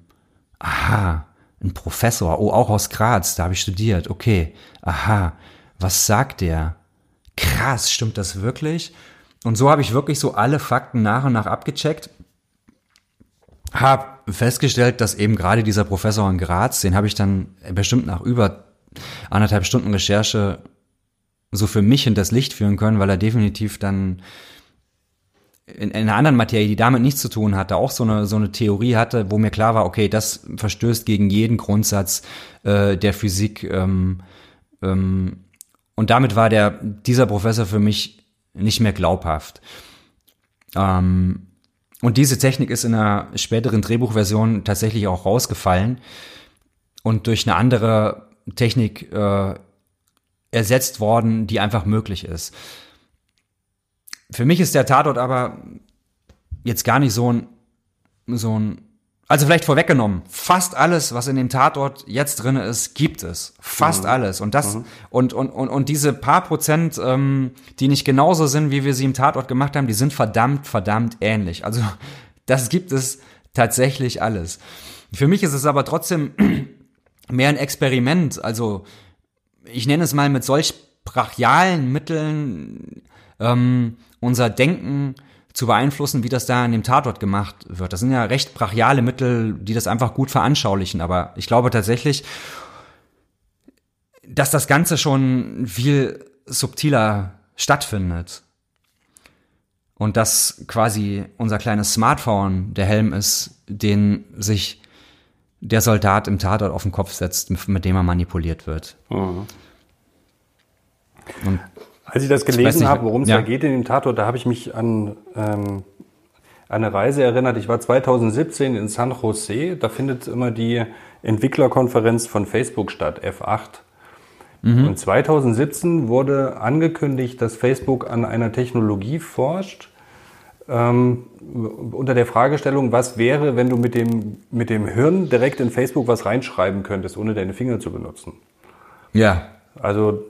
[SPEAKER 3] aha, ein Professor, oh, auch aus Graz, da habe ich studiert, okay, aha, was sagt der? Krass, stimmt das wirklich? Und so habe ich wirklich so alle Fakten nach und nach abgecheckt. Hab festgestellt, dass eben gerade dieser Professor in Graz, den habe ich dann bestimmt nach über anderthalb Stunden Recherche so für mich in das Licht führen können, weil er definitiv dann in, in einer anderen Materie, die damit nichts zu tun hatte, auch so eine, so eine Theorie hatte, wo mir klar war, okay, das verstößt gegen jeden Grundsatz äh, der Physik. Ähm, ähm, und damit war der, dieser Professor für mich nicht mehr glaubhaft. Ähm, und diese Technik ist in einer späteren Drehbuchversion tatsächlich auch rausgefallen und durch eine andere Technik äh, ersetzt worden, die einfach möglich ist. Für mich ist der Tatort aber jetzt gar nicht so ein, so ein, also vielleicht vorweggenommen, fast alles, was in dem Tatort jetzt drin ist, gibt es. Fast mhm. alles. Und das, mhm. und, und, und, und diese paar Prozent, ähm, die nicht genauso sind, wie wir sie im Tatort gemacht haben, die sind verdammt, verdammt ähnlich. Also, das gibt es tatsächlich alles. Für mich ist es aber trotzdem mehr ein Experiment. Also, ich nenne es mal mit solch brachialen Mitteln, ähm, unser Denken zu beeinflussen, wie das da in dem Tatort gemacht wird. Das sind ja recht brachiale Mittel, die das einfach gut veranschaulichen. Aber ich glaube tatsächlich, dass das Ganze schon viel subtiler stattfindet. Und dass quasi unser kleines Smartphone der Helm ist, den sich der Soldat im Tatort auf den Kopf setzt, mit dem er manipuliert wird. Mhm.
[SPEAKER 4] Als ich das gelesen habe, worum es ja. da geht in dem Tatort, da habe ich mich an ähm, eine Reise erinnert. Ich war 2017 in San Jose. Da findet immer die Entwicklerkonferenz von Facebook statt, F8. Mhm. Und 2017 wurde angekündigt, dass Facebook an einer Technologie forscht, ähm, unter der Fragestellung, was wäre, wenn du mit dem, mit dem Hirn direkt in Facebook was reinschreiben könntest, ohne deine Finger zu benutzen.
[SPEAKER 3] Ja.
[SPEAKER 4] Also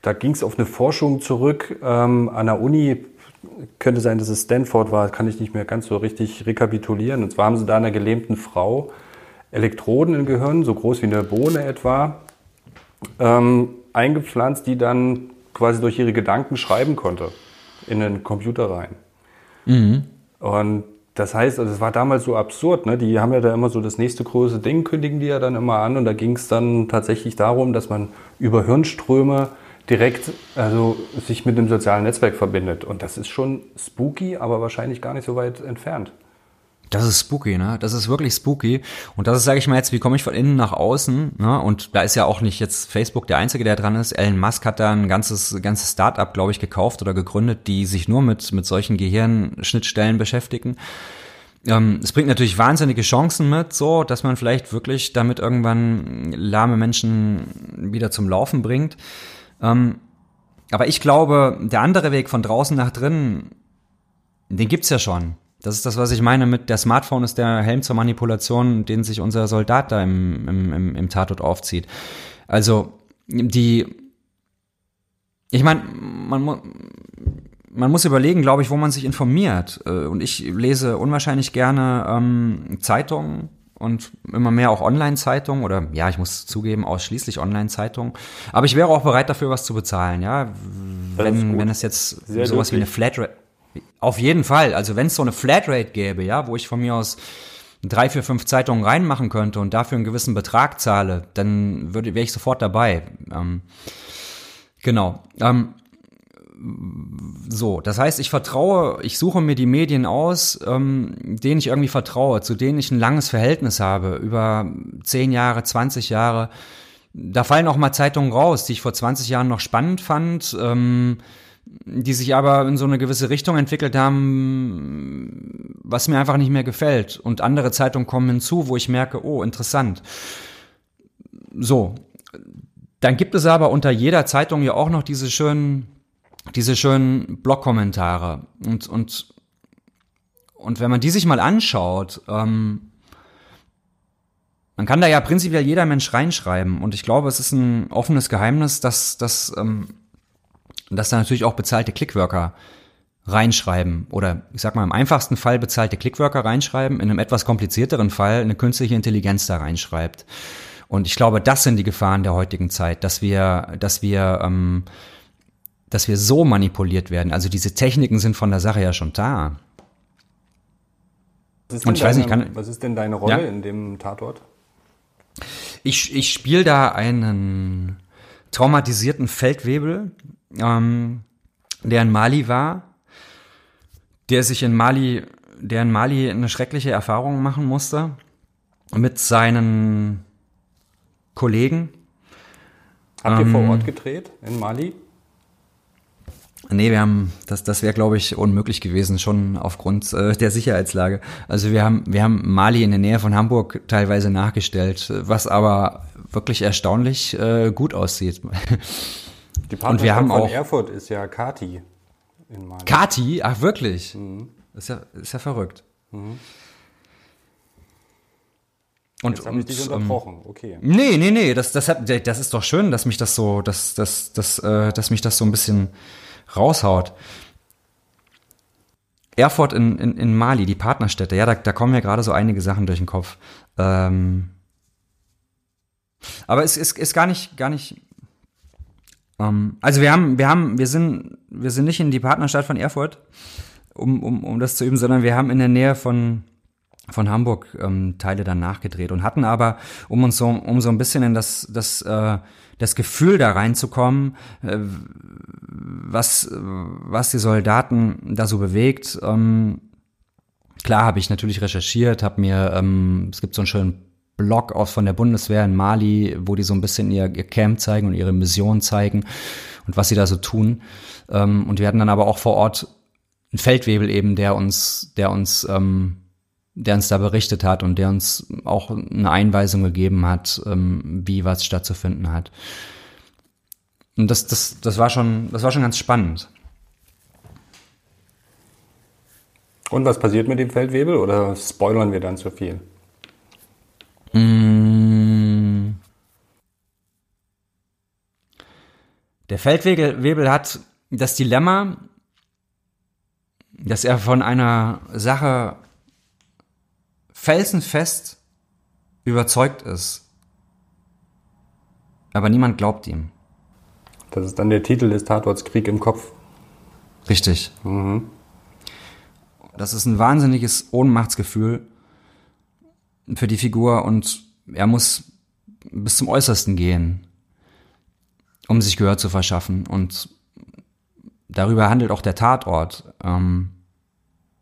[SPEAKER 4] da ging es auf eine Forschung zurück ähm, an der Uni. Könnte sein, dass es Stanford war, kann ich nicht mehr ganz so richtig rekapitulieren. Und zwar haben sie da einer gelähmten Frau Elektroden im Gehirn, so groß wie eine Bohne etwa, ähm, eingepflanzt, die dann quasi durch ihre Gedanken schreiben konnte in den Computer rein. Mhm. Und das heißt, also es war damals so absurd, ne? Die haben ja da immer so das nächste große Ding, kündigen die ja dann immer an. Und da ging es dann tatsächlich darum, dass man über Hirnströme direkt also sich mit einem sozialen Netzwerk verbindet. Und das ist schon spooky, aber wahrscheinlich gar nicht so weit entfernt.
[SPEAKER 3] Das ist spooky, ne? Das ist wirklich spooky. Und das ist, sage ich mal jetzt, wie komme ich von innen nach außen, ne? Und da ist ja auch nicht jetzt Facebook der Einzige, der dran ist. Elon Musk hat da ein ganzes, ganzes Start-up, glaube ich, gekauft oder gegründet, die sich nur mit, mit solchen Gehirnschnittstellen beschäftigen. Ähm, es bringt natürlich wahnsinnige Chancen mit, so, dass man vielleicht wirklich damit irgendwann lahme Menschen wieder zum Laufen bringt. Ähm, aber ich glaube, der andere Weg von draußen nach drinnen, den gibt's ja schon. Das ist das, was ich meine mit der Smartphone ist der Helm zur Manipulation, den sich unser Soldat da im, im, im, im Tatort aufzieht. Also die, ich meine, man, man muss überlegen, glaube ich, wo man sich informiert. Äh, und ich lese unwahrscheinlich gerne ähm, Zeitungen, und immer mehr auch Online-Zeitungen oder ja, ich muss zugeben, ausschließlich Online-Zeitungen. Aber ich wäre auch bereit dafür, was zu bezahlen, ja. Wenn, wenn es jetzt Sehr sowas wie eine Flatrate. Auf jeden Fall. Also wenn es so eine Flatrate gäbe, ja, wo ich von mir aus drei, vier, fünf Zeitungen reinmachen könnte und dafür einen gewissen Betrag zahle, dann würde wäre ich sofort dabei. Ähm, genau. Ähm, so, das heißt, ich vertraue, ich suche mir die Medien aus, ähm, denen ich irgendwie vertraue, zu denen ich ein langes Verhältnis habe, über 10 Jahre, 20 Jahre. Da fallen auch mal Zeitungen raus, die ich vor 20 Jahren noch spannend fand, ähm, die sich aber in so eine gewisse Richtung entwickelt haben, was mir einfach nicht mehr gefällt. Und andere Zeitungen kommen hinzu, wo ich merke, oh, interessant. So. Dann gibt es aber unter jeder Zeitung ja auch noch diese schönen diese schönen Blog-Kommentare und, und, und wenn man die sich mal anschaut, ähm, man kann da ja prinzipiell jeder Mensch reinschreiben und ich glaube, es ist ein offenes Geheimnis, dass, dass, ähm, dass da natürlich auch bezahlte Clickworker reinschreiben oder ich sag mal im einfachsten Fall bezahlte Clickworker reinschreiben, in einem etwas komplizierteren Fall eine künstliche Intelligenz da reinschreibt. Und ich glaube, das sind die Gefahren der heutigen Zeit, dass wir, dass wir, ähm, dass wir so manipuliert werden. Also diese Techniken sind von der Sache ja schon da.
[SPEAKER 4] Und ich deine, weiß nicht, kann, was ist denn deine Rolle ja? in dem Tatort?
[SPEAKER 3] Ich, ich spiele da einen traumatisierten Feldwebel, ähm, der in Mali war der sich in Mali, der in Mali eine schreckliche Erfahrung machen musste mit seinen Kollegen.
[SPEAKER 4] Habt ihr ähm, vor Ort gedreht in Mali?
[SPEAKER 3] Nee, wir haben, das, das wäre, glaube ich, unmöglich gewesen, schon aufgrund äh, der Sicherheitslage. Also wir haben, wir haben Mali in der Nähe von Hamburg teilweise nachgestellt, was aber wirklich erstaunlich äh, gut aussieht.
[SPEAKER 4] Die Und wir haben von auch, Erfurt ist ja Kati
[SPEAKER 3] in Mali. Kati? Ach, wirklich? Mhm. Ist, ja, ist ja verrückt. Mhm.
[SPEAKER 4] Und, Jetzt habe ich dich unterbrochen, okay.
[SPEAKER 3] Nee, nee, nee, das, das, hat, das ist doch schön, dass mich das so, dass, dass, dass, äh, dass mich das so ein bisschen raushaut. Erfurt in, in, in Mali, die Partnerstädte, ja, da, da kommen mir gerade so einige Sachen durch den Kopf. Ähm, aber es ist, ist gar nicht, gar nicht ähm, also wir haben, wir haben, wir sind, wir sind nicht in die Partnerstadt von Erfurt, um, um, um das zu üben, sondern wir haben in der Nähe von von Hamburg ähm, Teile dann nachgedreht und hatten aber, um uns so, um so ein bisschen in das, das, äh, das Gefühl da reinzukommen, äh, was, was die Soldaten da so bewegt. Ähm, klar habe ich natürlich recherchiert, habe mir, ähm, es gibt so einen schönen Blog aus von der Bundeswehr in Mali, wo die so ein bisschen ihr, Camp zeigen und ihre Mission zeigen und was sie da so tun. Ähm, und wir hatten dann aber auch vor Ort einen Feldwebel eben, der uns, der uns, ähm, der uns da berichtet hat und der uns auch eine Einweisung gegeben hat, ähm, wie was stattzufinden hat. Und das, das, das war schon, das war schon ganz spannend.
[SPEAKER 4] Und was passiert mit dem Feldwebel oder spoilern wir dann zu viel?
[SPEAKER 3] Mm. Der Feldwebel hat das Dilemma, dass er von einer Sache felsenfest überzeugt ist. Aber niemand glaubt ihm.
[SPEAKER 4] Das ist dann der Titel des Tatorts Krieg im Kopf.
[SPEAKER 3] Richtig. Mhm. Das ist ein wahnsinniges Ohnmachtsgefühl, für die Figur und er muss bis zum Äußersten gehen, um sich Gehör zu verschaffen. Und darüber handelt auch der Tatort. Ähm,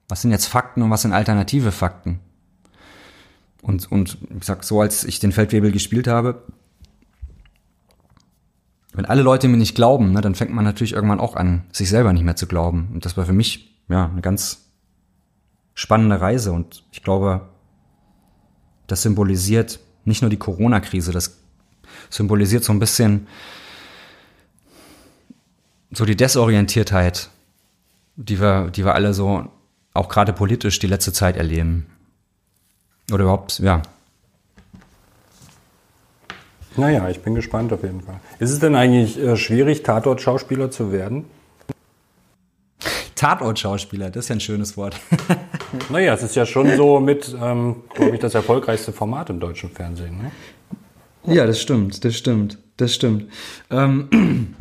[SPEAKER 3] was sind jetzt Fakten und was sind alternative Fakten? Und, und ich sag so, als ich den Feldwebel gespielt habe, wenn alle Leute mir nicht glauben, ne, dann fängt man natürlich irgendwann auch an, sich selber nicht mehr zu glauben. Und das war für mich ja eine ganz spannende Reise. Und ich glaube, das symbolisiert nicht nur die Corona-Krise, das symbolisiert so ein bisschen so die Desorientiertheit, die wir, die wir alle so auch gerade politisch die letzte Zeit erleben. Oder überhaupt, ja.
[SPEAKER 4] Naja, ich bin gespannt auf jeden Fall. Ist es denn eigentlich äh, schwierig, Tatort-Schauspieler zu werden?
[SPEAKER 3] Tatort-Schauspieler, das ist ja ein schönes Wort.
[SPEAKER 4] naja, es ist ja schon so mit, ähm, glaube ich, das erfolgreichste Format im deutschen Fernsehen. Ne?
[SPEAKER 3] Ja, das stimmt, das stimmt, das stimmt. Ähm,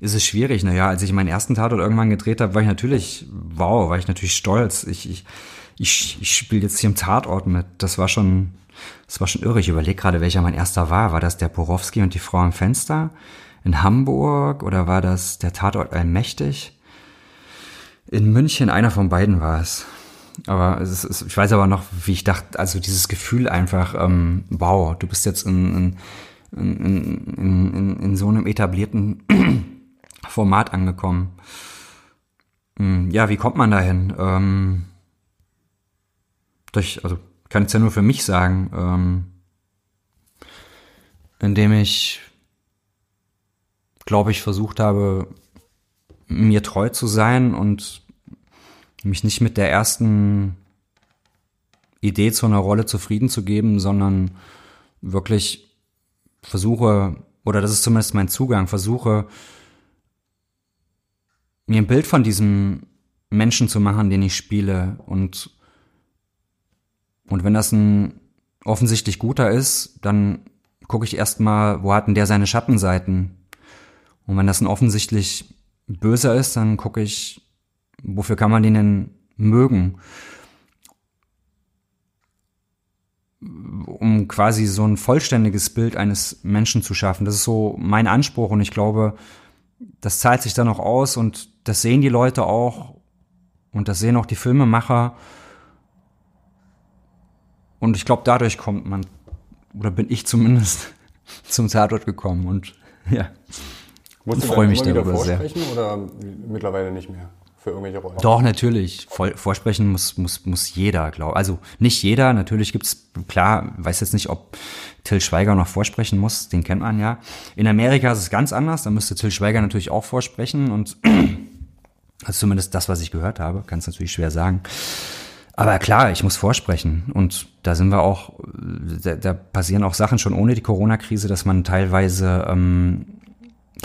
[SPEAKER 3] ist es schwierig, naja, als ich meinen ersten Tatort irgendwann gedreht habe, war ich natürlich, wow, war ich natürlich stolz. Ich, ich, ich, ich spiele jetzt hier im Tatort mit. Das war schon, das war schon irre. Ich überlege gerade, welcher mein erster war. War das der Borowski und die Frau am Fenster in Hamburg oder war das der Tatort Allmächtig? In München, einer von beiden war es. Aber es ist, ich weiß aber noch, wie ich dachte, also dieses Gefühl einfach, ähm, wow, du bist jetzt in, in, in, in, in so einem etablierten Format angekommen. Hm, ja, wie kommt man dahin? Ähm, durch, also kann ich es ja nur für mich sagen, ähm, indem ich, glaube ich, versucht habe, mir treu zu sein und mich nicht mit der ersten Idee zu einer Rolle zufrieden zu geben, sondern wirklich versuche, oder das ist zumindest mein Zugang, versuche mir ein Bild von diesem Menschen zu machen, den ich spiele und und wenn das ein offensichtlich guter ist, dann gucke ich erstmal, wo hat denn der seine Schattenseiten? Und wenn das ein offensichtlich böser ist, dann gucke ich, wofür kann man den denn mögen? Um quasi so ein vollständiges Bild eines Menschen zu schaffen. Das ist so mein Anspruch und ich glaube, das zahlt sich dann auch aus und das sehen die Leute auch und das sehen auch die Filmemacher. Und ich glaube, dadurch kommt man, oder bin ich zumindest zum Tatort gekommen und ja.
[SPEAKER 4] Du
[SPEAKER 3] freue mich darüber sehr.
[SPEAKER 4] oder mittlerweile nicht mehr für irgendwelche Rollen?
[SPEAKER 3] Doch, natürlich. Voll, vorsprechen muss, muss, muss jeder, glaube Also nicht jeder, natürlich gibt's klar, weiß jetzt nicht, ob Till Schweiger noch vorsprechen muss, den kennt man ja. In Amerika ist es ganz anders, da müsste Till Schweiger natürlich auch vorsprechen und also zumindest das, was ich gehört habe, kann es natürlich schwer sagen. Aber klar, ich muss vorsprechen. Und da sind wir auch, da, da passieren auch Sachen schon ohne die Corona-Krise, dass man teilweise, ähm,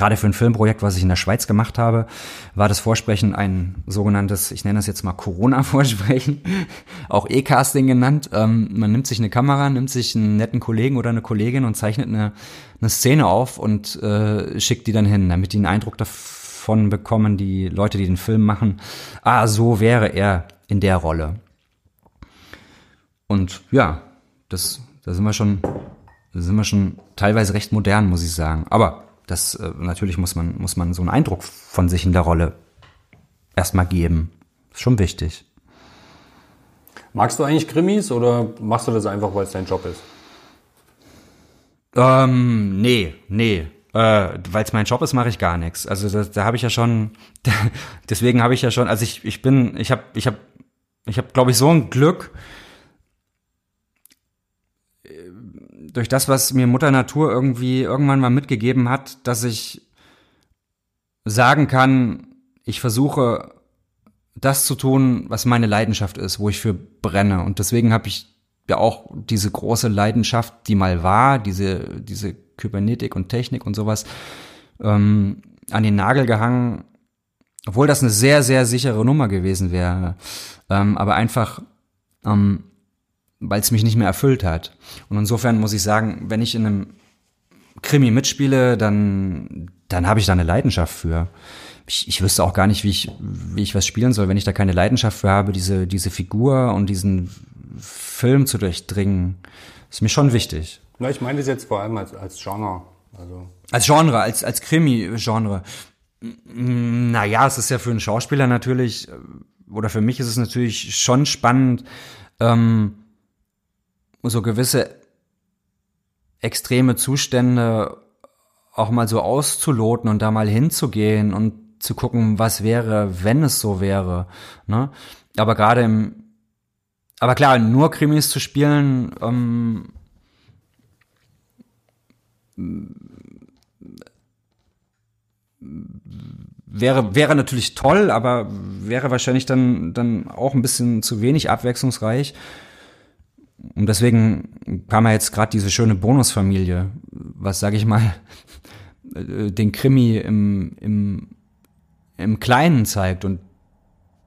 [SPEAKER 3] gerade für ein Filmprojekt, was ich in der Schweiz gemacht habe, war das Vorsprechen ein sogenanntes, ich nenne das jetzt mal Corona-Vorsprechen, auch E-Casting genannt. Ähm, man nimmt sich eine Kamera, nimmt sich einen netten Kollegen oder eine Kollegin und zeichnet eine, eine Szene auf und äh, schickt die dann hin, damit die einen Eindruck davon bekommen, die Leute, die den Film machen, ah, so wäre er in der Rolle. Und ja, das, da sind wir schon, da sind wir schon teilweise recht modern, muss ich sagen. Aber das äh, natürlich muss man, muss man so einen Eindruck von sich in der Rolle erstmal geben. Ist schon wichtig.
[SPEAKER 4] Magst du eigentlich Krimis oder machst du das einfach, weil es dein Job ist?
[SPEAKER 3] Ähm, nee, nee. Äh, weil es mein Job ist, mache ich gar nichts. Also da, da habe ich ja schon, deswegen habe ich ja schon, also ich, ich bin, ich habe, ich habe, ich habe, glaube ich, so ein Glück, durch das, was mir Mutter Natur irgendwie irgendwann mal mitgegeben hat, dass ich sagen kann, ich versuche das zu tun, was meine Leidenschaft ist, wo ich für brenne. Und deswegen habe ich ja auch diese große Leidenschaft, die mal war, diese, diese Kybernetik und Technik und sowas, ähm, an den Nagel gehangen, obwohl das eine sehr, sehr sichere Nummer gewesen wäre. Ähm, aber einfach, ähm, weil es mich nicht mehr erfüllt hat. Und insofern muss ich sagen, wenn ich in einem Krimi mitspiele, dann, dann habe ich da eine Leidenschaft für. Ich, ich wüsste auch gar nicht, wie ich, wie ich was spielen soll, wenn ich da keine Leidenschaft für habe, diese, diese Figur und diesen Film zu durchdringen. Ist mir schon wichtig.
[SPEAKER 4] Na, ich meine das jetzt vor allem als, als Genre. Also
[SPEAKER 3] Als Genre, als, als Krimi-Genre. Naja, es ist ja für einen Schauspieler natürlich, oder für mich ist es natürlich schon spannend, ähm, so gewisse extreme Zustände auch mal so auszuloten und da mal hinzugehen und zu gucken, was wäre, wenn es so wäre. Ne? Aber gerade im, aber klar, nur Krimis zu spielen, ähm, wäre, wäre natürlich toll, aber wäre wahrscheinlich dann, dann auch ein bisschen zu wenig abwechslungsreich. Und deswegen kam ja jetzt gerade diese schöne Bonusfamilie, was sage ich mal, den Krimi im, im, im Kleinen zeigt. Und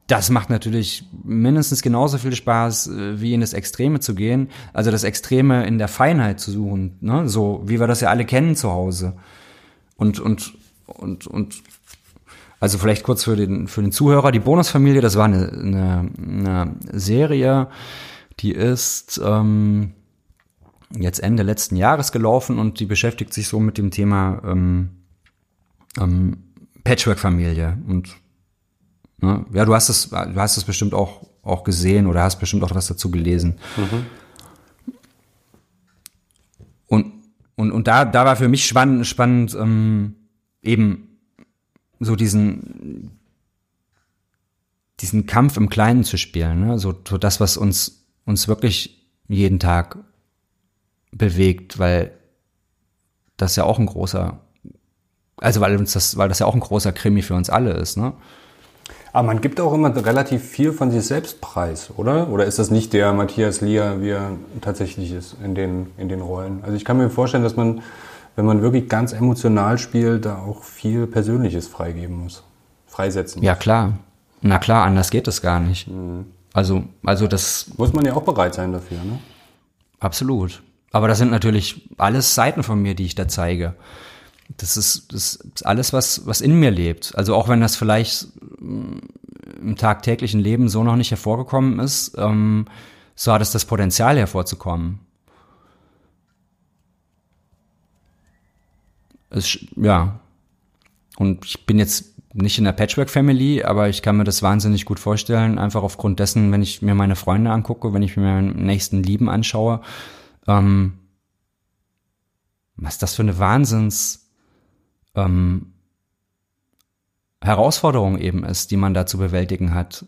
[SPEAKER 3] das macht natürlich mindestens genauso viel Spaß, äh, wie in das Extreme zu gehen. Also das Extreme in der Feinheit zu suchen, ne? so wie wir das ja alle kennen zu Hause. Und, und, und, und also vielleicht kurz für den, für den Zuhörer, die Bonusfamilie, das war eine, eine, eine Serie, die ist ähm, jetzt Ende letzten Jahres gelaufen und die beschäftigt sich so mit dem Thema ähm, ähm, Patchwork-Familie. Und ne, ja, du hast es, du hast es bestimmt auch, auch gesehen oder hast bestimmt auch was dazu gelesen. Und, und, und da, da war für mich spannend, spannend ähm, eben so diesen, diesen Kampf im Kleinen zu spielen, ne? so, so das, was uns uns wirklich jeden Tag bewegt, weil das ja auch ein großer, also weil uns das, weil das ja auch ein großer Krimi für uns alle ist, ne?
[SPEAKER 4] Aber man gibt auch immer relativ viel von sich selbst preis, oder? Oder ist das nicht der Matthias Lier, wie er tatsächlich ist in den, in den Rollen? Also ich kann mir vorstellen, dass man, wenn man wirklich ganz emotional spielt, da auch viel Persönliches freigeben muss. freisetzen
[SPEAKER 3] Ja, klar. Na klar, anders geht es gar nicht. Also, also das
[SPEAKER 4] Muss man ja auch bereit sein dafür, ne?
[SPEAKER 3] Absolut. Aber das sind natürlich alles Seiten von mir, die ich da zeige. Das ist, das ist alles, was, was in mir lebt. Also auch wenn das vielleicht mm, im tagtäglichen Leben so noch nicht hervorgekommen ist, ähm, so hat es das Potenzial hervorzukommen. Es, ja. Und ich bin jetzt nicht in der Patchwork-Family, aber ich kann mir das wahnsinnig gut vorstellen, einfach aufgrund dessen, wenn ich mir meine Freunde angucke, wenn ich mir meinen nächsten Lieben anschaue, ähm, was das für eine Wahnsinns ähm, Herausforderung eben ist, die man da zu bewältigen hat.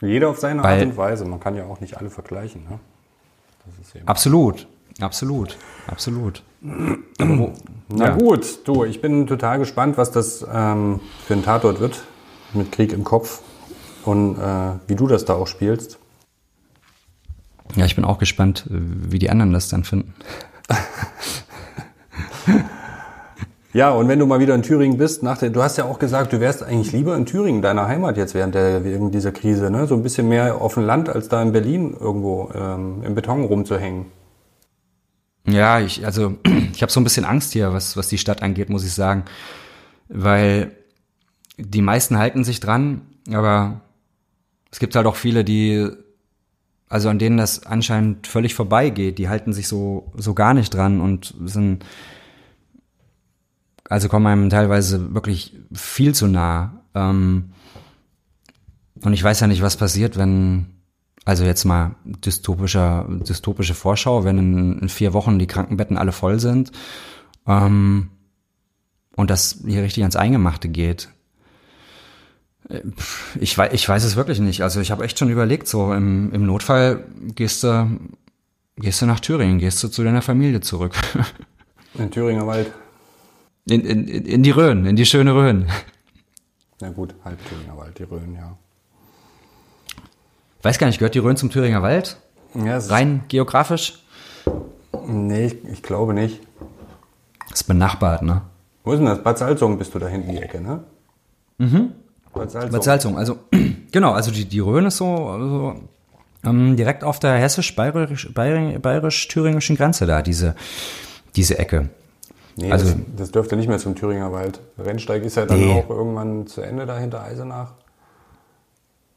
[SPEAKER 4] Jeder auf seine
[SPEAKER 3] Weil-
[SPEAKER 4] Art und Weise. Man kann ja auch nicht alle vergleichen, ne?
[SPEAKER 3] Absolut, absolut, absolut. Wo,
[SPEAKER 4] Na
[SPEAKER 3] ja.
[SPEAKER 4] gut, du, ich bin total gespannt, was das ähm, für ein Tatort wird. Mit Krieg im Kopf. Und äh, wie du das da auch spielst.
[SPEAKER 3] ja, ich bin auch gespannt, wie die anderen das dann finden.
[SPEAKER 4] Ja, und wenn du mal wieder in Thüringen bist, nach der, du hast ja auch gesagt, du wärst eigentlich lieber in Thüringen, deiner Heimat jetzt während der, während dieser Krise, ne? So ein bisschen mehr auf dem Land, als da in Berlin irgendwo ähm, im Beton rumzuhängen.
[SPEAKER 3] Ja, ich, also ich habe so ein bisschen Angst hier, was, was die Stadt angeht, muss ich sagen. Weil die meisten halten sich dran, aber es gibt halt auch viele, die, also an denen das anscheinend völlig vorbeigeht, die halten sich so, so gar nicht dran und sind, also kommen einem teilweise wirklich viel zu nah. Ähm, und ich weiß ja nicht, was passiert, wenn, also jetzt mal dystopischer, dystopische Vorschau, wenn in, in vier Wochen die Krankenbetten alle voll sind ähm, und das hier richtig ans Eingemachte geht. Äh, Ich weiß, ich weiß es wirklich nicht. Also ich habe echt schon überlegt, so im, im Notfall gehst du, gehst du nach Thüringen, gehst du zu deiner Familie zurück.
[SPEAKER 4] In Thüringer Wald.
[SPEAKER 3] In, in, in die Rhön, in die schöne Rhön.
[SPEAKER 4] Na gut, halb Thüringer Wald, die Rhön, ja.
[SPEAKER 3] Weiß gar nicht, gehört die Rhön zum Thüringer Wald?
[SPEAKER 4] ja
[SPEAKER 3] Rein geografisch?
[SPEAKER 4] Nee, ich, ich glaube nicht.
[SPEAKER 3] ist benachbart, ne?
[SPEAKER 4] Wo ist denn das? Bad Salzungen bist du da hinten die Ecke, ne? Mhm. Bad Salzungen.
[SPEAKER 3] Bad Salzung, also genau, also die, die Rhön ist so also, ähm, direkt auf der hessisch-bayerisch- bayerisch- bayerisch-thüringischen Grenze da, diese, diese Ecke.
[SPEAKER 4] Nee,
[SPEAKER 3] Also-
[SPEAKER 4] das, das dürfte nicht mehr zum Thüringer Wald. Rennsteig ist ja dann
[SPEAKER 3] Nee.
[SPEAKER 4] auch irgendwann zu Ende dahinter Eisenach.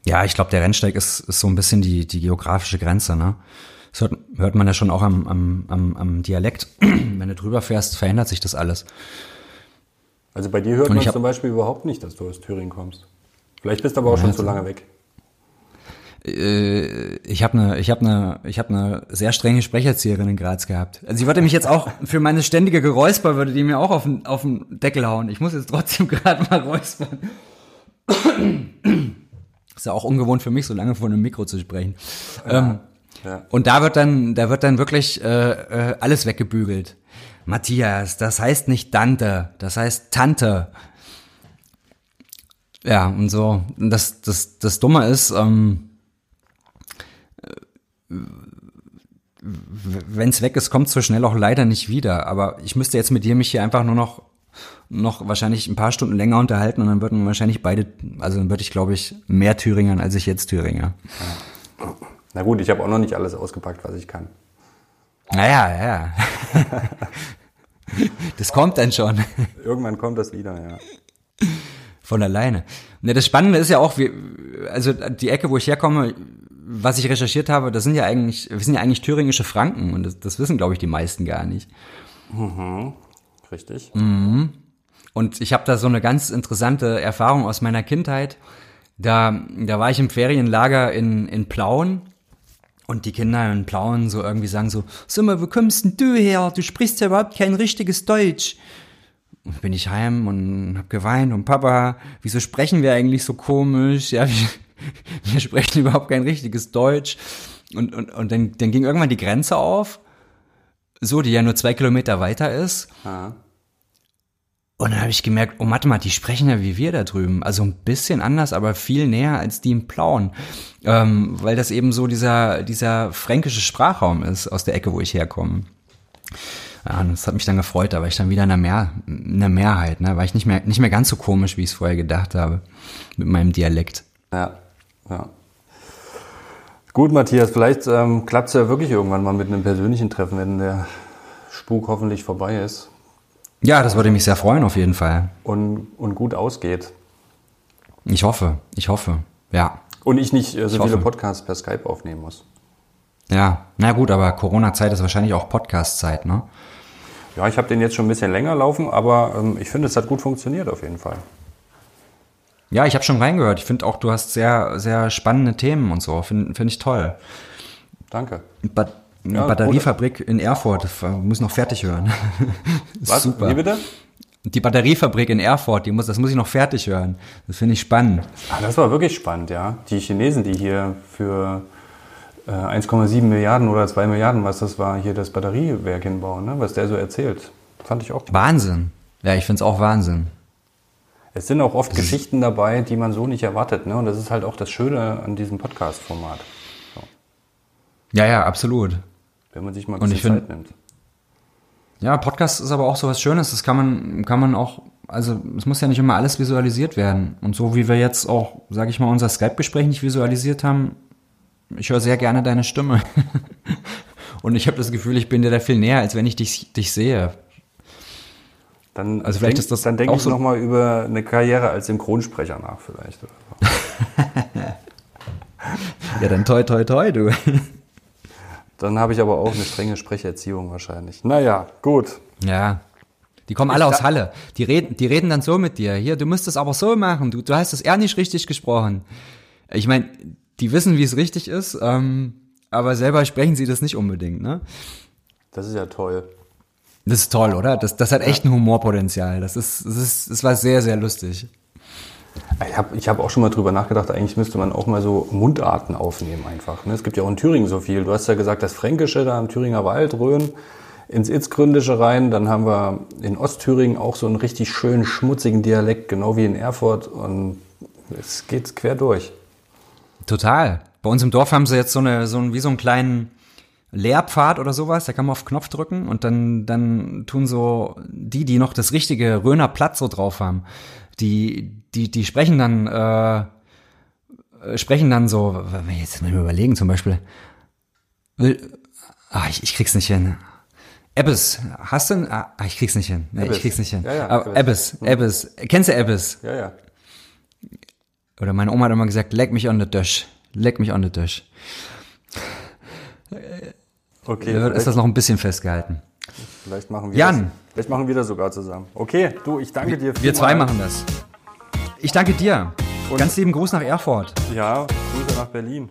[SPEAKER 3] Ja, ich glaube, der Rennsteig ist, ist so ein bisschen die, die geografische Grenze, ne? Das hört, hört man ja schon auch am, am, am, am Dialekt. Wenn du drüber fährst, verändert sich das alles.
[SPEAKER 4] Also bei dir hört man
[SPEAKER 3] ich hab-
[SPEAKER 4] zum Beispiel überhaupt nicht, dass du aus Thüringen kommst. Vielleicht bist du aber auch schon zu lange weg.
[SPEAKER 3] Äh, ich habe eine ich habe eine ich habe eine sehr strenge Sprecherzieherin in Graz gehabt. Also sie wollte mich jetzt auch für meine ständige Geräusper würde die mir auch auf den auf den Deckel hauen. Ich muss jetzt trotzdem gerade mal räuspern. Ist ja auch ungewohnt für mich, so lange vor einem Mikro zu sprechen. Ähm,
[SPEAKER 4] Ja.
[SPEAKER 3] und da wird dann, da wird dann wirklich äh, äh, alles weggebügelt. Matthias, das heißt nicht Dante, das heißt Tante. Ja, und so. Und das, das, das Dumme ist, ähm, wenn es weg ist, kommt so schnell auch leider nicht wieder. Aber ich müsste jetzt mit dir mich hier einfach nur noch noch wahrscheinlich ein paar Stunden länger unterhalten und dann würden wahrscheinlich beide, also dann würde ich glaube ich mehr Thüringern als ich jetzt Thüringer.
[SPEAKER 4] Na gut, ich habe auch noch nicht alles ausgepackt, was ich kann.
[SPEAKER 3] Naja, ja. Das kommt dann schon
[SPEAKER 4] Irgendwann kommt das wieder, ja.
[SPEAKER 3] von alleine. Ne, das Spannende ist ja auch, wie, also die Ecke, wo ich herkomme, was ich recherchiert habe, das sind ja eigentlich, wir sind ja eigentlich thüringische Franken und das, das wissen, glaube ich, die meisten gar nicht.
[SPEAKER 4] Richtig.
[SPEAKER 3] Und ich habe da so eine ganz interessante Erfahrung aus meiner Kindheit. Da, da war ich im Ferienlager in, in Plauen und die Kinder in Plauen so irgendwie sagen so, sag mal, wo kommst denn du her? Du sprichst ja überhaupt kein richtiges Deutsch. Und bin ich heim und hab geweint und Papa, wieso sprechen wir eigentlich so komisch? Ja, wir, wir sprechen überhaupt kein richtiges Deutsch. Und, und, und dann, dann ging irgendwann die Grenze auf, so, die ja nur zwei Kilometer weiter ist.
[SPEAKER 4] Ja.
[SPEAKER 3] Und dann habe ich gemerkt, oh, warte die sprechen ja wie wir da drüben. Also ein bisschen anders, aber viel näher als die im Plauen. Ähm, weil das eben so dieser, dieser fränkische Sprachraum ist, aus der Ecke, wo ich herkomme. Ja, und das hat mich dann gefreut, da war ich dann wieder in der, Mehr, in der Mehrheit, ne? war ich nicht mehr, nicht mehr ganz so komisch, wie ich es vorher gedacht habe, mit meinem Dialekt.
[SPEAKER 4] Ja, ja. Gut, Matthias, vielleicht ähm, klappt es ja wirklich irgendwann mal mit einem persönlichen Treffen, wenn der Spuk hoffentlich vorbei ist.
[SPEAKER 3] Ja, das würde mich sehr freuen, auf jeden Fall.
[SPEAKER 4] Und, und gut ausgeht.
[SPEAKER 3] Ich hoffe, ich hoffe, ja.
[SPEAKER 4] Und ich nicht äh, so
[SPEAKER 3] Ich
[SPEAKER 4] viele
[SPEAKER 3] hoffe.
[SPEAKER 4] Podcasts per Skype aufnehmen muss.
[SPEAKER 3] Ja, na gut, aber Corona-Zeit ist wahrscheinlich auch Podcast-Zeit, ne?
[SPEAKER 4] Ja, ich habe den jetzt schon ein bisschen länger laufen, aber ähm, ich finde, es hat gut funktioniert auf jeden Fall.
[SPEAKER 3] Ja, ich habe schon reingehört. Ich finde auch, du hast sehr, sehr spannende Themen und so. Finde find ich toll.
[SPEAKER 4] Danke. Ja,
[SPEAKER 3] Batteriefabrik in Erfurt, das muss noch fertig hören.
[SPEAKER 4] Was?
[SPEAKER 3] Super.
[SPEAKER 4] Wie bitte?
[SPEAKER 3] Die Batteriefabrik in Erfurt, die muss, das muss ich noch fertig hören. Das finde ich spannend.
[SPEAKER 4] Ah, das war wirklich spannend, ja. Die Chinesen, die hier für äh, 1,7 Milliarden oder 2 Milliarden, was das war, hier das Batteriewerk hinbauen, ne? was der so erzählt. Fand ich auch.
[SPEAKER 3] Wahnsinn. Ja, ich finde es auch Wahnsinn.
[SPEAKER 4] Es sind auch oft Geschichten dabei, die man so nicht erwartet. Ne? Und das ist halt auch das Schöne an diesem Podcast-Format,
[SPEAKER 3] Ja, ja, absolut.
[SPEAKER 4] Wenn man sich mal ein bisschen
[SPEAKER 3] find-
[SPEAKER 4] Zeit nimmt.
[SPEAKER 3] Ja, Podcast ist aber auch so was Schönes. Das kann man, kann man auch, also es muss ja nicht immer alles visualisiert werden. Und so wie wir jetzt auch, sage ich mal, unser Skype-Gespräch nicht visualisiert haben, ich höre sehr gerne deine Stimme. Und ich habe das Gefühl, ich bin dir da viel näher, als wenn ich dich, dich sehe.
[SPEAKER 4] Dann
[SPEAKER 3] Also vielleicht
[SPEAKER 4] denk,
[SPEAKER 3] ist das
[SPEAKER 4] dann denke ich
[SPEAKER 3] so-
[SPEAKER 4] nochmal über eine Karriere als Synchronsprecher nach vielleicht.
[SPEAKER 3] Ja, dann toi, toi, toi, du.
[SPEAKER 4] Dann habe ich aber auch eine strenge Sprecherziehung wahrscheinlich. Naja, gut.
[SPEAKER 3] Ja. Die kommen alle
[SPEAKER 4] Ich
[SPEAKER 3] aus Halle. Die reden, die reden dann so mit dir. Hier, du musst es aber so machen. Du, du hast es eher nicht richtig gesprochen. Ich meine, die wissen, wie es richtig ist, ähm, aber selber sprechen sie das nicht unbedingt, ne?
[SPEAKER 4] Das ist ja toll.
[SPEAKER 3] Das ist toll, oder? Das, das hat echt ein Humorpotenzial. Das ist, das ist, das war sehr, sehr lustig.
[SPEAKER 4] Ich habe ich hab auch schon mal drüber nachgedacht, eigentlich müsste man auch mal so Mundarten aufnehmen einfach. Ne? Es gibt ja auch in Thüringen so viel. Du hast ja gesagt, das Fränkische da im Thüringer Wald, Rhön, ins Itzgründische rein. Dann haben wir in Ostthüringen auch so einen richtig schönen, schmutzigen Dialekt, genau wie in Erfurt. Und es geht quer durch.
[SPEAKER 3] Total. Bei uns im Dorf haben sie jetzt so eine, so ein, wie so einen kleinen Lehrpfad oder sowas, da kann man auf Knopf drücken und dann, dann tun so die, die noch das richtige Röner Platz so drauf haben, die, die, die sprechen dann, äh, äh, sprechen dann so, jetzt mal überlegen zum Beispiel, ah, ich, ich krieg's nicht hin. Ebbes, hast du, ein- ah, ich krieg's nicht hin. Nee, ich krieg's nicht hin.
[SPEAKER 4] Ja, ja,
[SPEAKER 3] Aber Ebbes, Ebbes, kennst du Ebbes?
[SPEAKER 4] Ja, ja.
[SPEAKER 3] Oder meine Oma hat immer gesagt, leck mich on the Tisch. Leck mich on the Tisch.
[SPEAKER 4] Okay,
[SPEAKER 3] Da ist das noch ein bisschen festgehalten.
[SPEAKER 4] vielleicht machen wir
[SPEAKER 3] Jan.
[SPEAKER 4] das. Vielleicht machen wir das sogar zusammen. Okay, du, ich danke dir
[SPEAKER 3] Wir zwei machen das. Ich danke dir. Ganz lieben Gruß nach Erfurt.
[SPEAKER 4] Ja, Grüße nach Berlin.